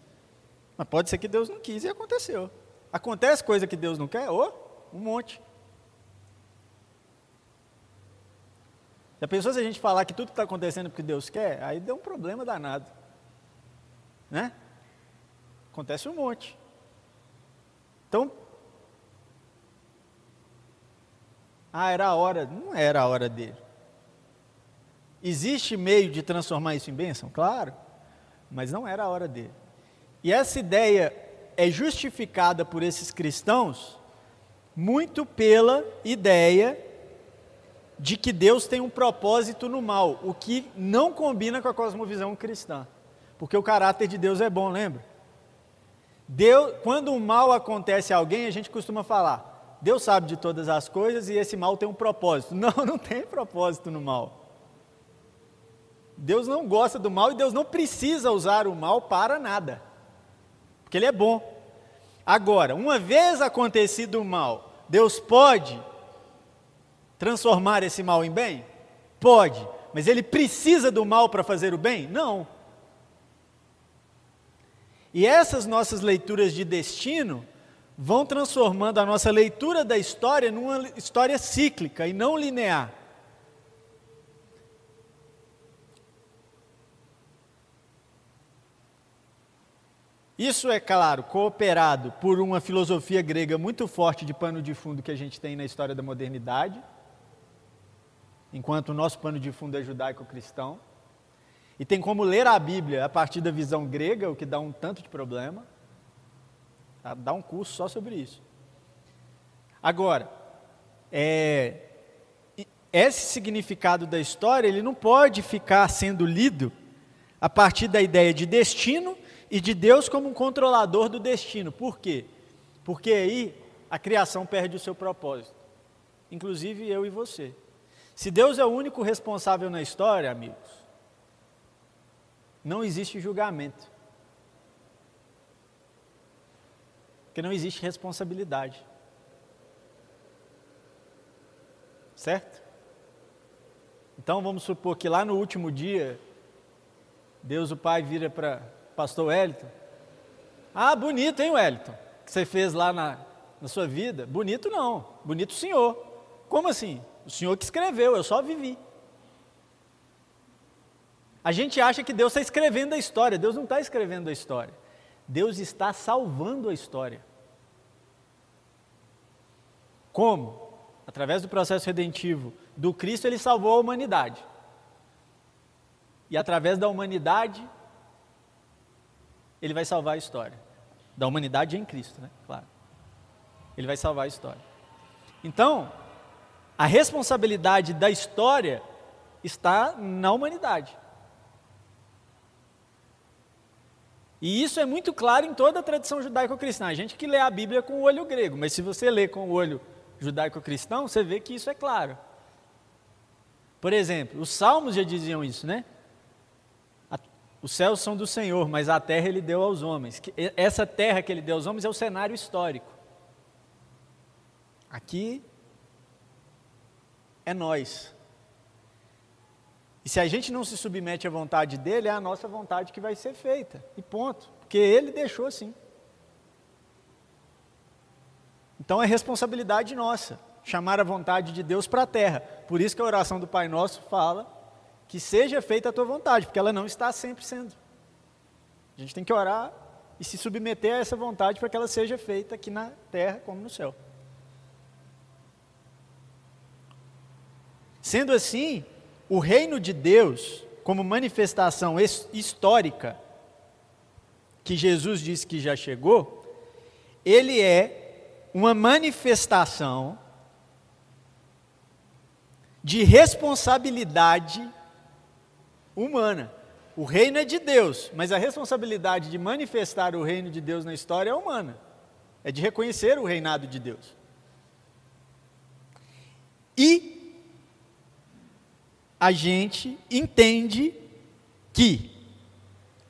Mas pode ser que Deus não quis e aconteceu. Acontece coisa que Deus não quer? Oh, um monte. Já pensou se a gente falar que tudo está acontecendo porque Deus quer? Aí deu um problema danado. Né? Acontece um monte. Então, ah, era a hora. Não era a hora dele. Existe meio de transformar isso em bênção? Claro. Mas não era a hora dele. E essa ideia é justificada por esses cristãos muito pela ideia de que Deus tem um propósito no mal, o que não combina com a cosmovisão cristã. Porque o caráter de Deus é bom, lembra? Deus, quando um mal acontece a alguém, a gente costuma falar: Deus sabe de todas as coisas e esse mal tem um propósito. Não, não tem propósito no mal. Deus não gosta do mal e Deus não precisa usar o mal para nada, porque Ele é bom. Agora, uma vez acontecido o mal, Deus pode transformar esse mal em bem? Pode, mas Ele precisa do mal para fazer o bem? Não. E essas nossas leituras de destino vão transformando a nossa leitura da história numa história cíclica e não linear. Isso é, claro, cooperado por uma filosofia grega muito forte de pano de fundo que a gente tem na história da modernidade, enquanto o nosso pano de fundo é judaico-cristão. E tem como ler a Bíblia a partir da visão grega, o que dá um tanto de problema. Tá? Dá um curso só sobre isso. Agora, é, esse significado da história, ele não pode ficar sendo lido a partir da ideia de destino e de Deus como um controlador do destino. Por quê? Porque aí a criação perde o seu propósito. Inclusive eu e você. Se Deus é o único responsável na história, amigos, não existe julgamento. Porque não existe responsabilidade. Certo? Então vamos supor que lá no último dia, Deus o Pai vira para pastor Wellington. Ah, bonito, hein, Wellington? Que você fez lá na, na sua vida? Bonito não, bonito o senhor. Como assim? O senhor que escreveu, eu só vivi. A gente acha que Deus está escrevendo a história. Deus não está escrevendo a história. Deus está salvando a história. Como? Através do processo redentivo do Cristo, ele salvou a humanidade. E através da humanidade, ele vai salvar a história. Da humanidade em Cristo, né? Claro. Ele vai salvar a história. Então, a responsabilidade da história está na humanidade. E isso é muito claro em toda a tradição judaico-cristã. A gente que lê a Bíblia com o olho grego, mas se você lê com o olho judaico-cristão, você vê que isso é claro. Por exemplo, os salmos já diziam isso, né? Os céus são do Senhor, mas a terra ele deu aos homens. Essa terra que ele deu aos homens é o cenário histórico. Aqui é nós. E se a gente não se submete à vontade dele, é a nossa vontade que vai ser feita. E ponto. Porque ele deixou assim. Então é responsabilidade nossa chamar a vontade de Deus para a terra. Por isso que a oração do Pai Nosso fala que seja feita a tua vontade, porque ela não está sempre sendo. A gente tem que orar e se submeter a essa vontade para que ela seja feita aqui na terra como no céu. Sendo assim, o reino de Deus, como manifestação histórica, que Jesus disse que já chegou, ele é uma manifestação de responsabilidade humana. O reino é de Deus, mas a responsabilidade de manifestar o reino de Deus na história é humana. É de reconhecer o reinado de Deus. E a gente entende que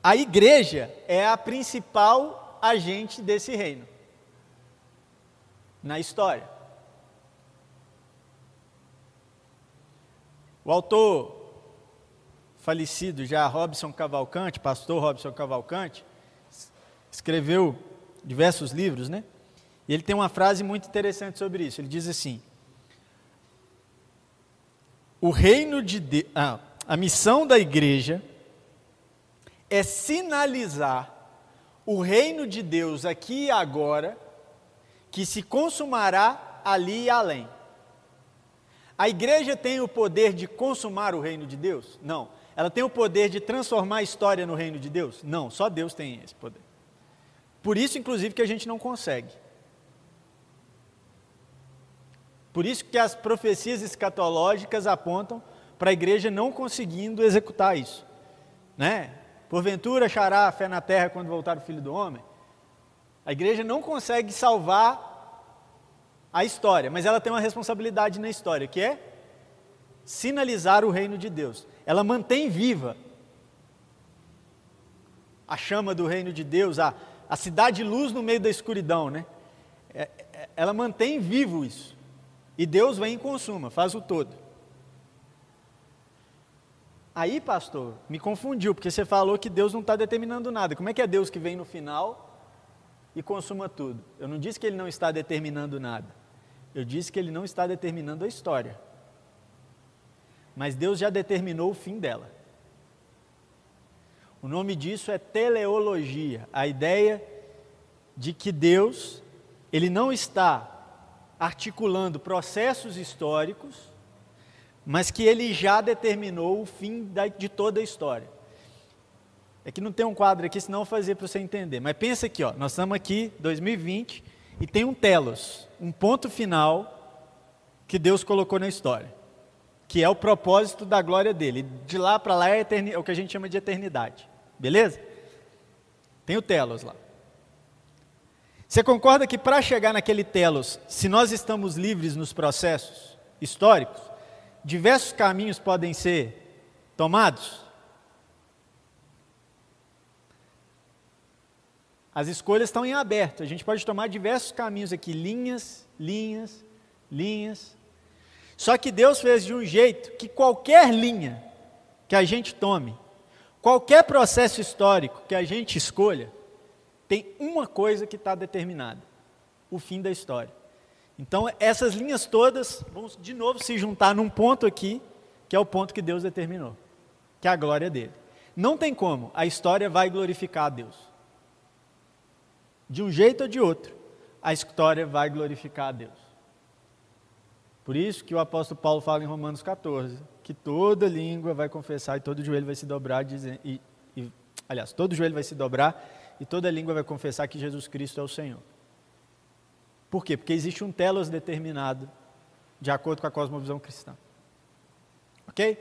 a igreja é a principal agente desse reino na história. O autor falecido já, Robson Cavalcante, pastor Robson Cavalcante, escreveu diversos livros, né? E ele tem uma frase muito interessante sobre isso. Ele diz assim: O reino de Deus, ah, a missão da igreja é sinalizar o reino de Deus aqui e agora, que se consumará ali e além. A igreja tem o poder de consumar o reino de Deus? Não. Ela tem o poder de transformar a história no reino de Deus? Não, só Deus tem esse poder. Por isso, inclusive, que a gente não consegue. Por isso que as profecias escatológicas apontam para a igreja não conseguindo executar isso. Né? Porventura achará a fé na terra quando voltar o Filho do Homem? A igreja não consegue salvar a história, mas ela tem uma responsabilidade na história, que é sinalizar o reino de Deus. Ela mantém viva a chama do reino de Deus, a, a cidade luz no meio da escuridão, né? É, é, ela mantém vivo isso. E Deus vem e consuma, faz o todo. Aí, pastor, me confundiu, porque você falou que Deus não está determinando nada. Como é que é Deus que vem no final e consuma tudo? Eu não disse que Ele não está determinando nada. Eu disse que Ele não está determinando a história. Mas Deus já determinou o fim dela. O nome disso é teleologia, a ideia de que Deus, Ele não está articulando processos históricos, mas que Ele já determinou o fim de toda a história. É que não tem um quadro aqui, senão eu fazer para você entender. Mas pensa aqui, ó, nós estamos aqui, 2020, e tem um telos, um ponto final que Deus colocou na história que é o propósito da glória dele. De lá para lá é, é, o que a gente chama de eternidade. Beleza? Tem o telos lá. Você concorda que para chegar naquele telos, se nós estamos livres nos processos históricos, diversos caminhos podem ser tomados? As escolhas estão em aberto. A gente pode tomar diversos caminhos aqui, linhas, linhas, linhas, só que Deus fez de um jeito que qualquer linha que a gente tome, qualquer processo histórico que a gente escolha, tem uma coisa que está determinada: o fim da história. Então, essas linhas todas vão de novo se juntar num ponto aqui, que é o ponto que Deus determinou, que é a glória dele. Não tem como, a história vai glorificar a Deus. De um jeito ou de outro, a história vai glorificar a Deus. Por isso que o apóstolo Paulo fala em Romanos 14, que toda língua vai confessar e todo joelho vai se dobrar, dizendo, e, e, aliás, todo joelho vai se dobrar e toda língua vai confessar que Jesus Cristo é o Senhor. Por quê? Porque existe um telos determinado de acordo com a cosmovisão cristã. Ok?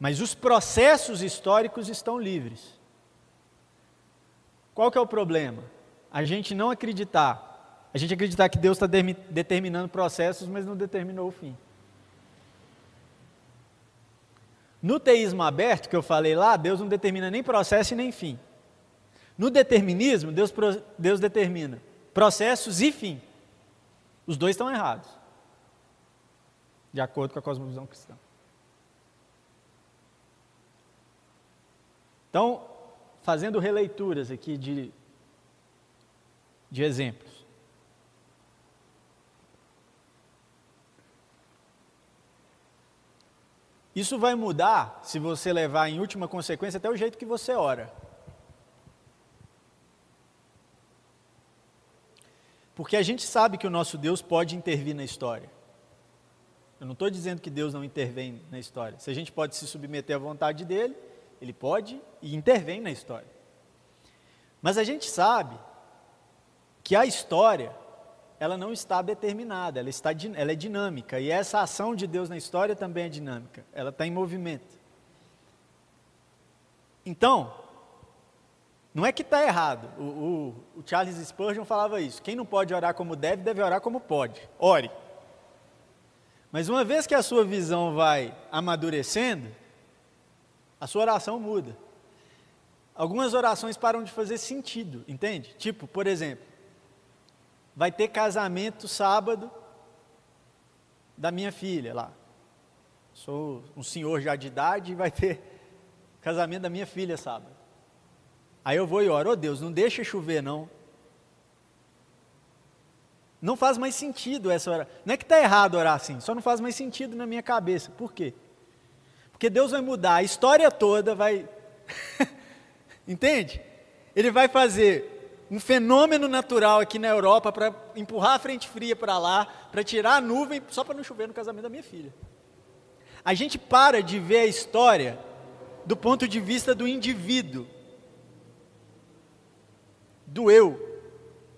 Mas os processos históricos estão livres. Qual que é o problema? A gente não acreditar a gente acreditar que Deus está determinando processos, mas não determinou o fim. No teísmo aberto, que eu falei lá, Deus não determina nem processo e nem fim. No determinismo, Deus, Deus determina processos e fim. Os dois estão errados, de acordo com a cosmovisão cristã. Então, fazendo releituras aqui de, de exemplos. Isso vai mudar, se você levar em última consequência, até o jeito que você ora. Porque a gente sabe que o nosso Deus pode intervir na história. Eu não estou dizendo que Deus não intervém na história. Se a gente pode se submeter à vontade dele, ele pode e intervém na história. Mas a gente sabe que a história ela não está determinada, ela, está, ela é dinâmica. E essa ação de Deus na história também é dinâmica, ela está em movimento. Então, não é que está errado. O, o, o, Charles Spurgeon falava isso. Quem não pode orar como deve, deve orar como pode. Ore. Mas uma vez que a sua visão vai amadurecendo, a sua oração muda. Algumas orações param de fazer sentido, entende? Tipo, por exemplo, vai ter casamento sábado da minha filha lá. Sou um senhor já de idade e vai ter casamento da minha filha sábado. Aí eu vou e oro, oh Deus, não deixa chover não. Não faz mais sentido essa oração. Não é que está errado orar assim, só não faz mais sentido na minha cabeça. Por quê? Porque Deus vai mudar a história toda, vai. Entende? Ele vai fazer um fenômeno natural aqui na Europa para empurrar a frente fria para lá, para tirar a nuvem, só para não chover no casamento da minha filha. A gente para de ver a história do ponto de vista do indivíduo, do eu,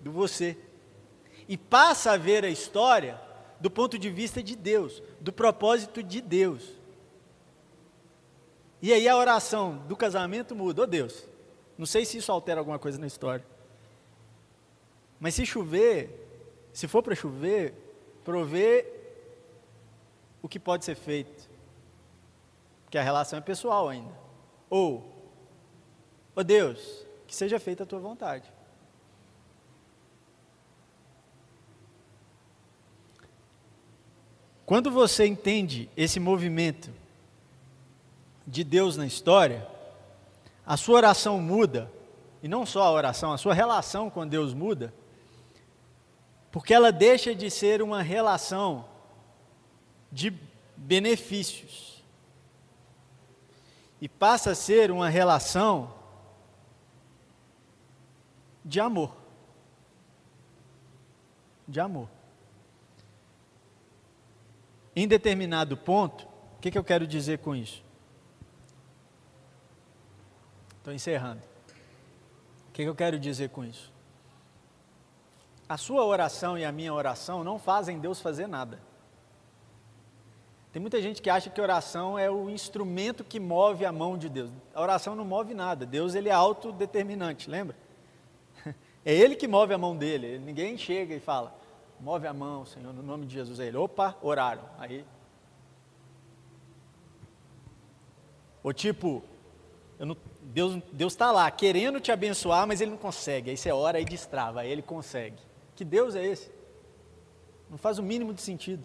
do você e passa a ver a história do ponto de vista de Deus, do propósito de Deus. E aí a oração do casamento muda, oh Deus, não sei se isso altera alguma coisa na história. Mas se chover, se for para chover, prover o que pode ser feito. Porque a relação é pessoal ainda. Ou, oh Deus, que seja feita a tua vontade. Quando você entende esse movimento de Deus na história, a sua oração muda, e não só a oração, a sua relação com Deus muda, porque ela deixa de ser uma relação de benefícios e passa a ser uma relação de amor. De amor. Em determinado ponto, o que, que eu quero dizer com isso? Estou encerrando. O que, que eu quero dizer com isso? A sua oração e a minha oração não fazem Deus fazer nada. Tem muita gente que acha que oração é o instrumento que move a mão de Deus. A oração não move nada. Deus ele é autodeterminante, lembra? É Ele que move a mão dele. Ninguém chega e fala: Move a mão, Senhor, no nome de Jesus. Aí ele, opa, oraram. Aí. Ou tipo, não, Deus Deus está lá querendo te abençoar, mas ele não consegue. Aí você ora e destrava, aí ele consegue. Que Deus é esse? Não faz o mínimo de sentido.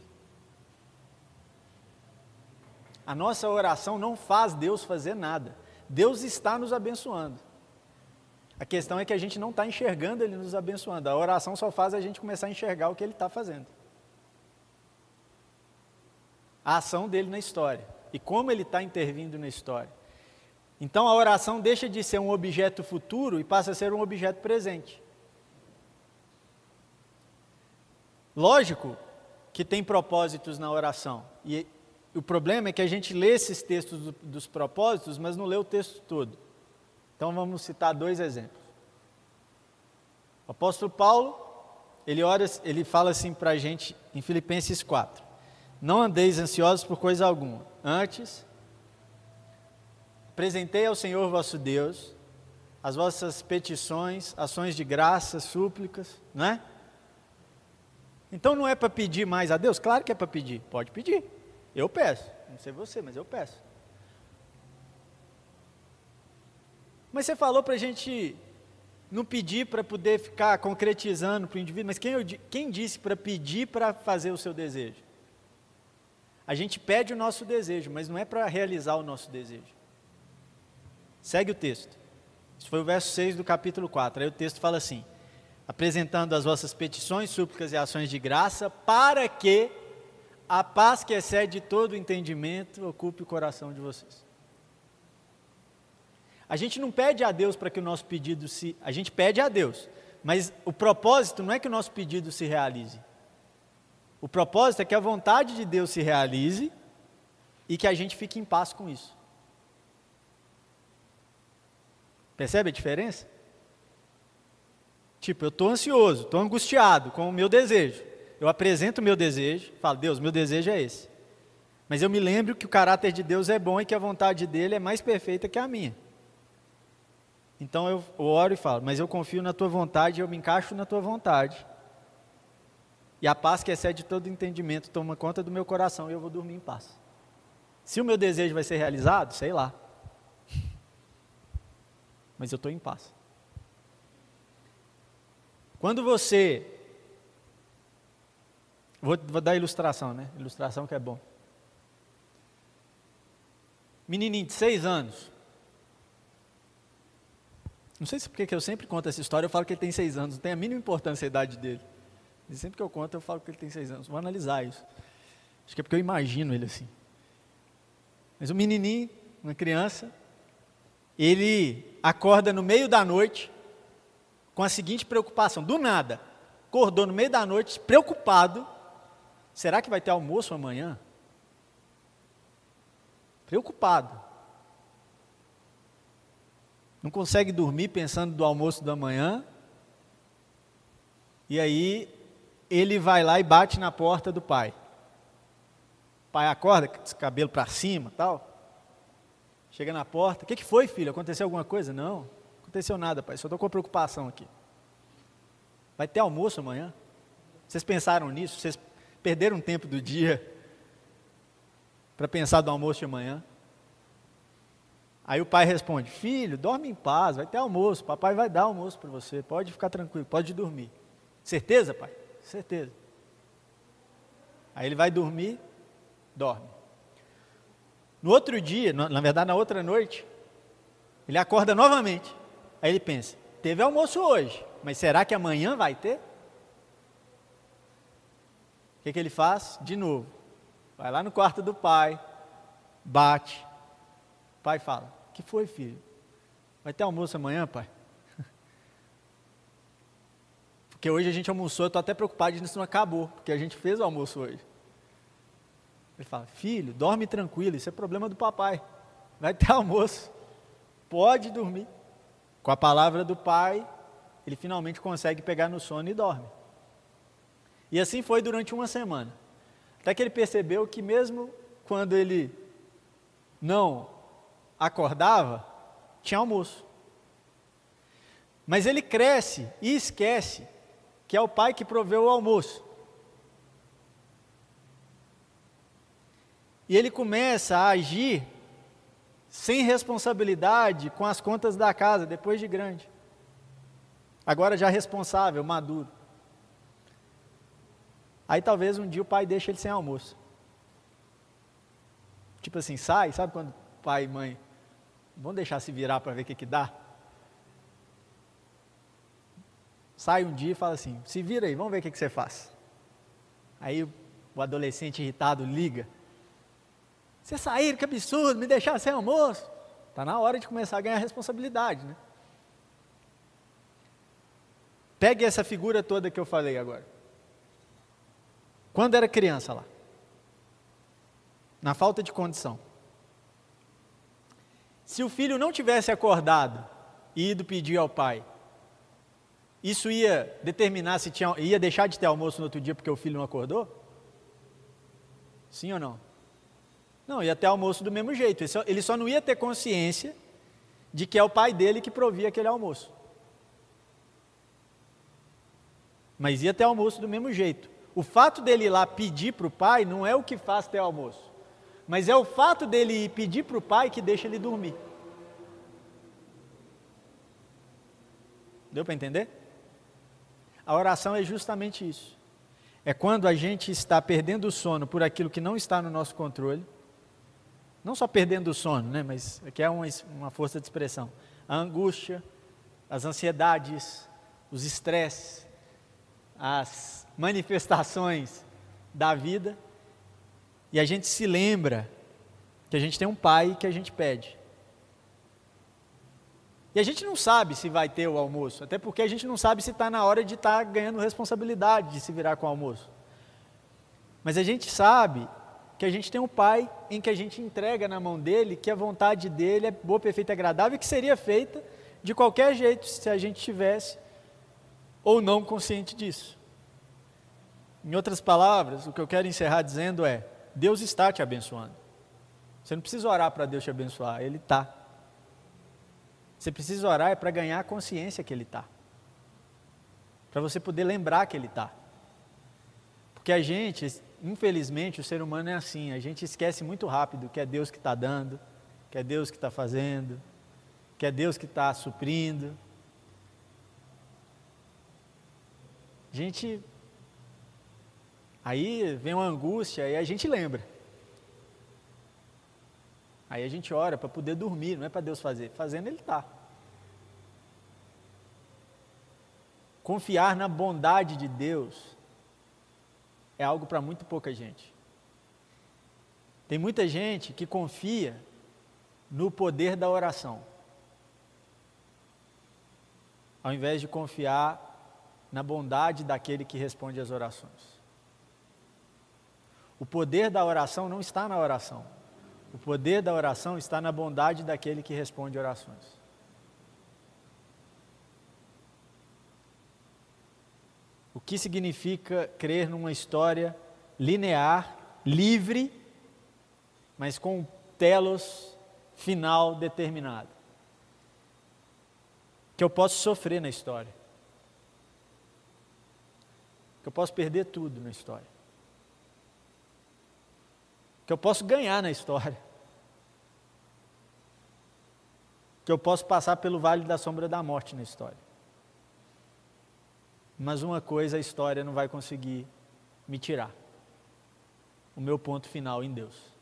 A nossa oração não faz Deus fazer nada. Deus está nos abençoando. A questão é que a gente não está enxergando Ele nos abençoando. A oração só faz a gente começar a enxergar o que Ele está fazendo. A ação dele na história. E como Ele está intervindo na história. Então a oração deixa de ser um objeto futuro e passa a ser um objeto presente. Lógico que tem propósitos na oração. E o problema é que a gente lê esses textos do, dos propósitos, mas não lê o texto todo. Então vamos citar dois exemplos. O apóstolo Paulo, ele, ora, ele fala assim para a gente em Filipenses 4: Não andeis ansiosos por coisa alguma, antes, apresentei ao Senhor vosso Deus as vossas petições, ações de graça, súplicas, não é? Então não é para pedir mais a Deus? Claro que é para pedir, pode pedir. Eu peço, não sei você, mas eu peço. Mas você falou para a gente não pedir para poder ficar concretizando para o indivíduo, mas quem, quem disse para pedir para fazer o seu desejo? A gente pede o nosso desejo, mas não é para realizar o nosso desejo. Segue o texto. Isso foi o verso 6 do capítulo 4. Aí o texto fala assim: apresentando as vossas petições, súplicas e ações de graça, para que a paz que excede todo entendimento ocupe o coração de vocês. A gente não pede a Deus para que o nosso pedido se. A gente pede a Deus, mas o propósito não é que o nosso pedido se realize. O propósito é que a vontade de Deus se realize e que a gente fique em paz com isso. Percebe a diferença? Tipo, eu estou ansioso, estou angustiado com o meu desejo. Eu apresento o meu desejo, falo, Deus, meu desejo é esse. Mas eu me lembro que o caráter de Deus é bom e que a vontade dele é mais perfeita que a minha. Então eu oro e falo, mas eu confio na tua vontade, eu me encaixo na tua vontade. E a paz que excede todo entendimento toma conta do meu coração e eu vou dormir em paz. Se o meu desejo vai ser realizado, sei lá. Mas eu estou em paz. Quando você. Vou, vou dar ilustração, né? Ilustração que é bom. Menininho de seis anos. Não sei se porque que eu sempre conto essa história, eu falo que ele tem seis anos, não tem a mínima importância a idade dele. E sempre que eu conto, eu falo que ele tem seis anos. Vou analisar isso. Acho que é porque eu imagino ele assim. Mas o menininho, uma criança, ele acorda no meio da noite com a seguinte preocupação: do nada, acordou no meio da noite, preocupado. Será que vai ter almoço amanhã? Preocupado. Não consegue dormir pensando do almoço da manhã. E aí ele vai lá e bate na porta do pai. O pai acorda, cabelo para cima tal. Chega na porta. O que, que foi, filho? Aconteceu alguma coisa? Não, aconteceu nada, pai. Só estou com preocupação aqui. Vai ter almoço amanhã? Vocês pensaram nisso? Vocês perderam tempo do dia para pensar do almoço de amanhã? Aí o pai responde: Filho, dorme em paz, vai ter almoço, papai vai dar almoço para você, pode ficar tranquilo, pode dormir. Certeza, pai? Certeza. Aí ele vai dormir, dorme. No outro dia, na verdade na outra noite, ele acorda novamente. Aí ele pensa: teve almoço hoje, mas será que amanhã vai ter? O que, que ele faz? De novo. Vai lá no quarto do pai, bate. Pai fala: que foi, filho? Vai ter almoço amanhã, pai? Porque hoje a gente almoçou, eu estou até preocupado de isso não acabou, porque a gente fez o almoço hoje. Ele fala, filho, dorme tranquilo, isso é problema do papai. Vai ter almoço. Pode dormir. Com a palavra do pai, ele finalmente consegue pegar no sono e dorme. E assim foi durante uma semana. Até que ele percebeu que mesmo quando ele não acordava, tinha almoço. Mas ele cresce e esquece que é o pai que proveu o almoço. E ele começa a agir sem responsabilidade com as contas da casa, depois de grande. Agora já responsável, maduro. Aí talvez um dia o pai deixe ele sem almoço. Tipo assim, sai, sabe quando pai e mãe vão deixar se virar para ver o que, que dá? sai um dia e fala assim: se vira aí, vamos ver o que, que você faz. Aí o adolescente irritado liga: Você saíram, que absurdo, me deixar sem almoço. Está na hora de começar a ganhar responsabilidade, né? Pegue essa figura toda que eu falei agora. Quando era criança lá, na falta de condição. Se o filho não tivesse acordado e ido pedir ao pai, isso ia determinar se tinha, ia deixar de ter almoço no outro dia porque o filho não acordou? Sim ou não? Não, ia ter almoço do mesmo jeito. Ele só, ele só não ia ter consciência de que é o pai dele que provia aquele almoço. Mas ia ter almoço do mesmo jeito. O fato dele ir lá pedir para o pai não é o que faz ter almoço. Mas é o fato dele ir pedir para o pai que deixa ele dormir. Deu para entender? A oração é justamente isso. É quando a gente está perdendo o sono por aquilo que não está no nosso controle. Não só perdendo o sono, né, mas aqui é uma, uma força de expressão. A angústia, as ansiedades, os estresses, as manifestações da vida. E a gente se lembra que a gente tem um pai que a gente pede. E a gente não sabe se vai ter o almoço, até porque a gente não sabe se está na hora de estar tá ganhando responsabilidade de se virar com o almoço. Mas a gente sabe que a gente tem um pai em que a gente entrega na mão dele que a vontade dele é boa, perfeita agradável e que seria feita de qualquer jeito se a gente tivesse ou não consciente disso. Em outras palavras, o que eu quero encerrar dizendo é: Deus está te abençoando. Você não precisa orar para Deus te abençoar, Ele está. Você precisa orar é para ganhar a consciência que Ele está. Para você poder lembrar que Ele está. Porque a gente, infelizmente, o ser humano é assim, a gente esquece muito rápido que é Deus que está dando, que é Deus que está fazendo, que é Deus que está suprindo. A gente. Aí vem uma angústia e a gente lembra. Aí a gente ora para poder dormir, não é para Deus fazer. Fazendo, Ele está. Confiar na bondade de Deus é algo para muito pouca gente. Tem muita gente que confia no poder da oração, ao invés de confiar na bondade daquele que responde às orações. O poder da oração não está na oração. O poder da oração está na bondade daquele que responde orações. O que significa crer numa história linear, livre, mas com um telos final determinado? Que eu posso sofrer na história. Que eu posso perder tudo na história que eu posso ganhar na história. Que eu posso passar pelo vale da sombra da morte na história. Mas uma coisa a história não vai conseguir me tirar: o meu ponto final em Deus.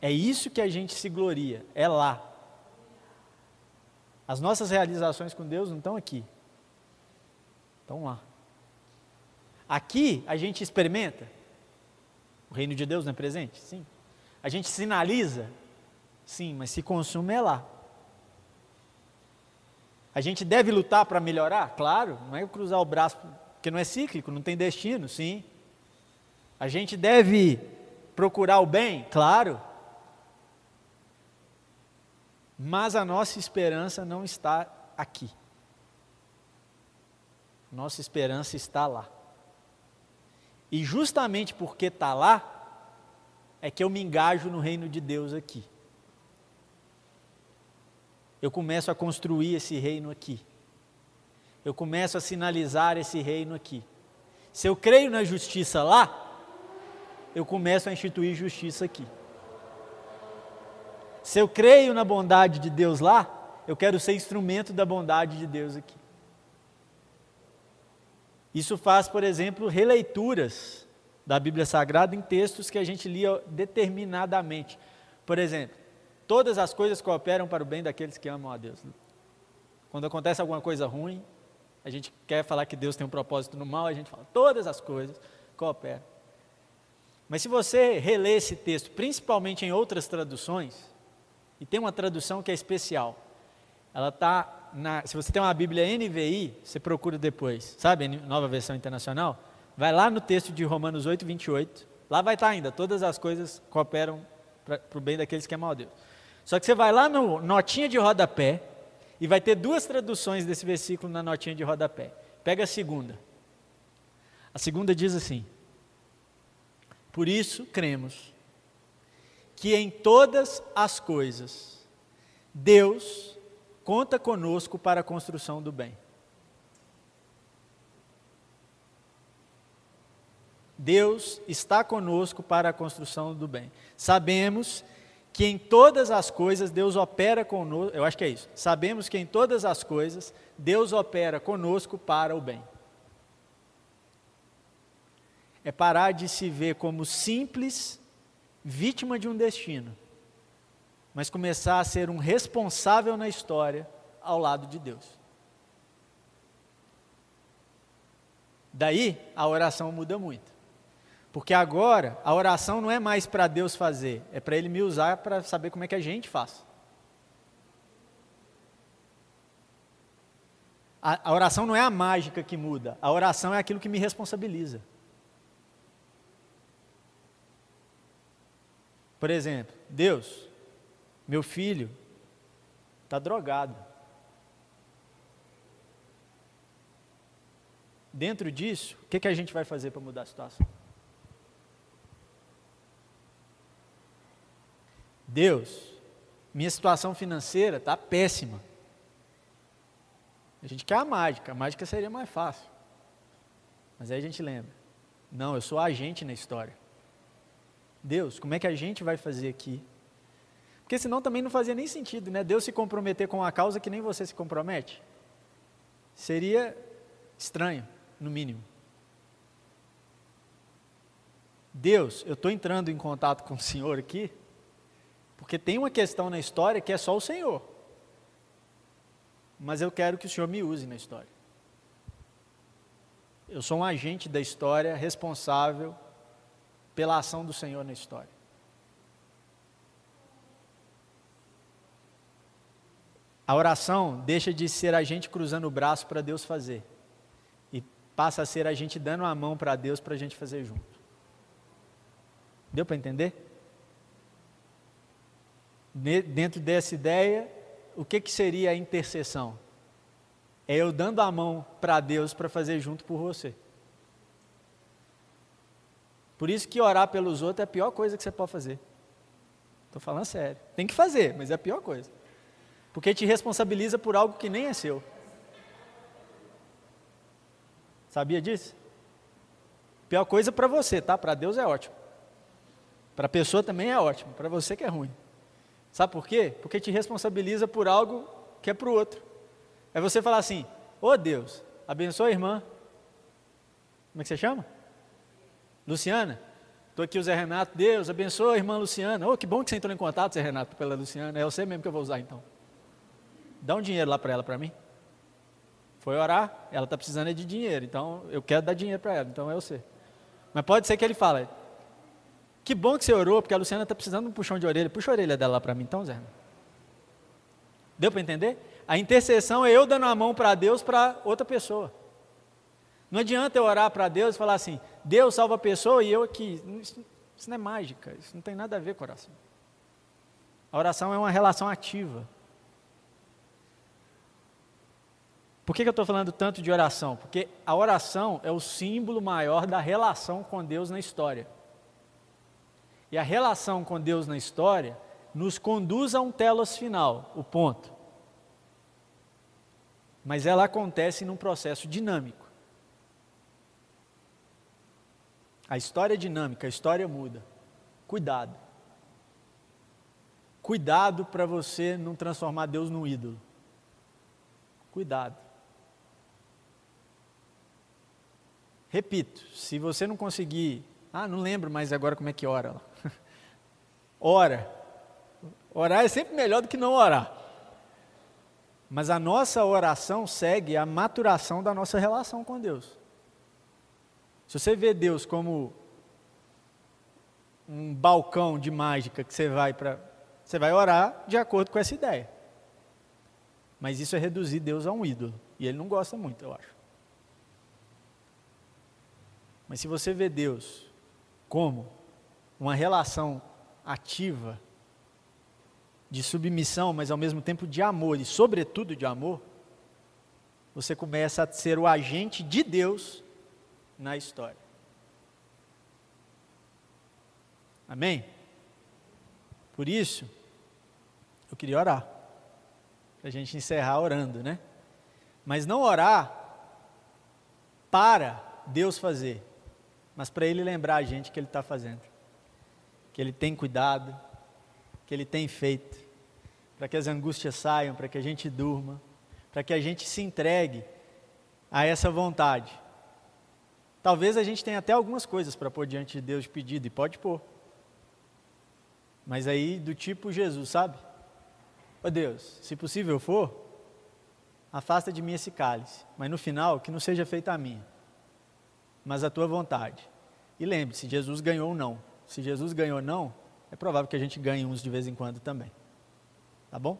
É isso que a gente se gloria, é lá. As nossas realizações com Deus não estão aqui, estão lá. Aqui a gente experimenta, o reino de Deus não é presente? Sim. A gente sinaliza? Sim, mas se consome é lá. A gente deve lutar para melhorar? Claro, não é cruzar o braço, porque não é cíclico, não tem destino, sim. A gente deve procurar o bem? Claro. Mas a nossa esperança não está aqui. Nossa esperança está lá. E justamente porque está lá, é que eu me engajo no reino de Deus aqui. Eu começo a construir esse reino aqui. Eu começo a sinalizar esse reino aqui. Se eu creio na justiça lá, eu começo a instituir justiça aqui. Se eu creio na bondade de Deus lá, eu quero ser instrumento da bondade de Deus aqui. Isso faz, por exemplo, releituras da Bíblia Sagrada em textos que a gente lia determinadamente. Por exemplo, todas as coisas cooperam para o bem daqueles que amam a Deus. Quando acontece alguma coisa ruim, a gente quer falar que Deus tem um propósito no mal, a gente fala, todas as coisas cooperam. Mas se você relê esse texto, principalmente em outras traduções, e tem uma tradução que é especial, ela está na, se você tem uma Bíblia NVI, você procura depois, sabe, nova versão internacional, vai lá no texto de Romanos 8, 28, lá vai estar ainda, todas as coisas cooperam para o bem daqueles que amam a Deus. Só que você vai lá no notinha de rodapé, e vai ter duas traduções desse versículo na notinha de rodapé. Pega a segunda. A segunda diz assim: Por isso cremos que em todas as coisas Deus conta conosco para a construção do bem. Deus está conosco para a construção do bem. Sabemos que em todas as coisas Deus opera conosco, eu acho que é isso. Sabemos que em todas as coisas Deus opera conosco para o bem. É parar de se ver como simples vítima de um destino mas começar a ser um responsável na história ao lado de Deus. Daí a oração muda muito. Porque agora a oração não é mais para Deus fazer, é para Ele me usar para saber como é que a gente faz. A, a oração não é a mágica que muda, a oração é aquilo que me responsabiliza. Por exemplo, Deus, meu filho está drogado. Dentro disso, o que, que a gente vai fazer para mudar a situação? Deus, minha situação financeira está péssima. A gente quer a mágica, a mágica seria mais fácil. Mas aí a gente lembra: não, eu sou agente na história. Deus, como é que a gente vai fazer aqui? Porque senão também não fazia nem sentido, né? Deus se comprometer com uma causa que nem você se compromete. Seria estranho, no mínimo. Deus, eu estou entrando em contato com o Senhor aqui, porque tem uma questão na história que é só o Senhor. Mas eu quero que o Senhor me use na história. Eu sou um agente da história responsável pela ação do Senhor na história. A oração deixa de ser a gente cruzando o braço para Deus fazer e passa a ser a gente dando a mão para Deus para a gente fazer junto. Deu para entender? Dentro dessa ideia, o que, que seria a intercessão? É eu dando a mão para Deus para fazer junto por você. Por isso que orar pelos outros é a pior coisa que você pode fazer. Estou falando sério. Tem que fazer, mas é a pior coisa. Porque te responsabiliza por algo que nem é seu. Sabia disso? Pior coisa para você, tá? Para Deus é ótimo. Para a pessoa também é ótimo. Para você que é ruim. Sabe por quê? Porque te responsabiliza por algo que é para o outro. É você falar assim: Ô oh Deus, abençoa a irmã. Como é que você chama? Luciana, estou aqui o Zé Renato, Deus abençoa a irmã Luciana. Oh, que bom que você entrou em contato, Zé Renato, pela Luciana. É você mesmo que eu vou usar então. Dá um dinheiro lá para ela, para mim. Foi orar, ela está precisando de dinheiro, então eu quero dar dinheiro para ela, então é você. Mas pode ser que ele fale, que bom que você orou, porque a Luciana está precisando de um puxão de orelha. Puxa a orelha dela lá para mim, então, Zé. Deu para entender? A intercessão é eu dando a mão para Deus para outra pessoa. Não adianta eu orar para Deus e falar assim, Deus salva a pessoa e eu aqui. Isso, isso não é mágica, isso não tem nada a ver com oração. A oração é uma relação ativa. Por que, que eu estou falando tanto de oração? Porque a oração é o símbolo maior da relação com Deus na história. E a relação com Deus na história nos conduz a um telos final, o ponto. Mas ela acontece num processo dinâmico. A história é dinâmica, a história muda. Cuidado. Cuidado para você não transformar Deus num ídolo. Cuidado. Repito, se você não conseguir, ah, não lembro mais agora como é que ora. ora. Orar é sempre melhor do que não orar. Mas a nossa oração segue a maturação da nossa relação com Deus. Se você vê Deus como um balcão de mágica que você vai para. Você vai orar de acordo com essa ideia. Mas isso é reduzir Deus a um ídolo. E ele não gosta muito, eu acho. Mas se você vê Deus como uma relação ativa, de submissão, mas ao mesmo tempo de amor, e sobretudo de amor, você começa a ser o agente de Deus na história. Amém? Por isso, eu queria orar. Para a gente encerrar orando, né? Mas não orar para Deus fazer, mas para Ele lembrar a gente que Ele está fazendo. Que Ele tem cuidado, que Ele tem feito, para que as angústias saiam, para que a gente durma, para que a gente se entregue a essa vontade. Talvez a gente tenha até algumas coisas para pôr diante de Deus de pedido, e pode pôr. Mas aí, do tipo Jesus, sabe? Ó Deus, se possível for, afasta de mim esse cálice, mas no final, que não seja feita a minha mas a tua vontade. E lembre-se, Jesus ganhou não. Se Jesus ganhou não, é provável que a gente ganhe uns de vez em quando também. Tá bom?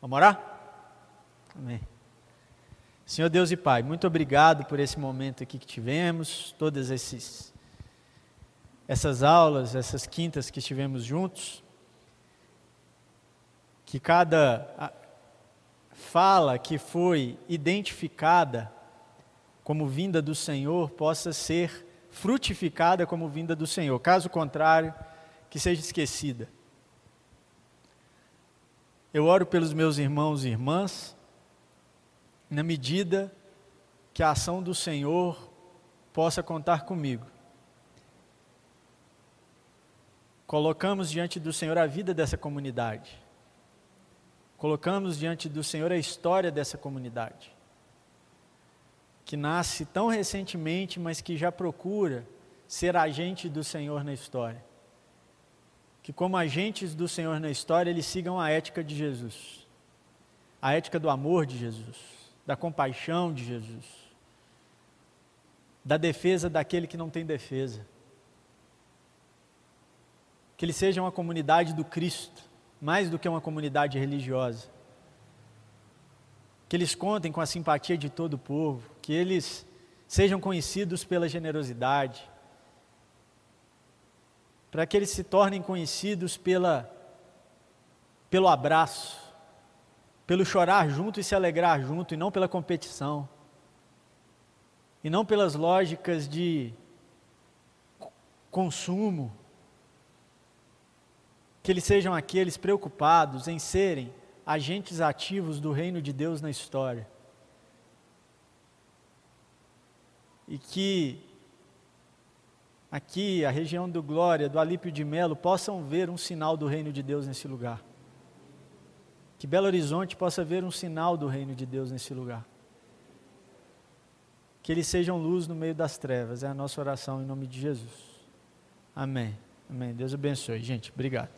Vamos orar? Amém. Senhor Deus e Pai, muito obrigado por esse momento aqui que tivemos, todas esses, essas aulas, essas quintas que estivemos juntos. Que cada fala que foi identificada como vinda do Senhor possa ser frutificada como vinda do Senhor. Caso contrário, que seja esquecida. Eu oro pelos meus irmãos e irmãs, na medida que a ação do Senhor possa contar comigo. Colocamos diante do Senhor a vida dessa comunidade. Colocamos diante do Senhor a história dessa comunidade. Que nasce tão recentemente, mas que já procura ser agente do Senhor na história. Que, como agentes do Senhor na história, eles sigam a ética de Jesus, a ética do amor de Jesus, da compaixão de Jesus, da defesa daquele que não tem defesa que eles sejam uma comunidade do Cristo, mais do que uma comunidade religiosa. Que eles contem com a simpatia de todo o povo, que eles sejam conhecidos pela generosidade, para que eles se tornem conhecidos pela, pelo abraço, pelo chorar junto e se alegrar junto, e não pela competição, e não pelas lógicas de consumo, que eles sejam aqueles preocupados em serem agentes ativos do reino de Deus na história. E que aqui, a região do Glória, do Alípio de Melo, possam ver um sinal do reino de Deus nesse lugar. Que Belo Horizonte possa ver um sinal do reino de Deus nesse lugar. Que eles sejam luz no meio das trevas. É a nossa oração em nome de Jesus. Amém. Amém. Deus abençoe. Gente, obrigado.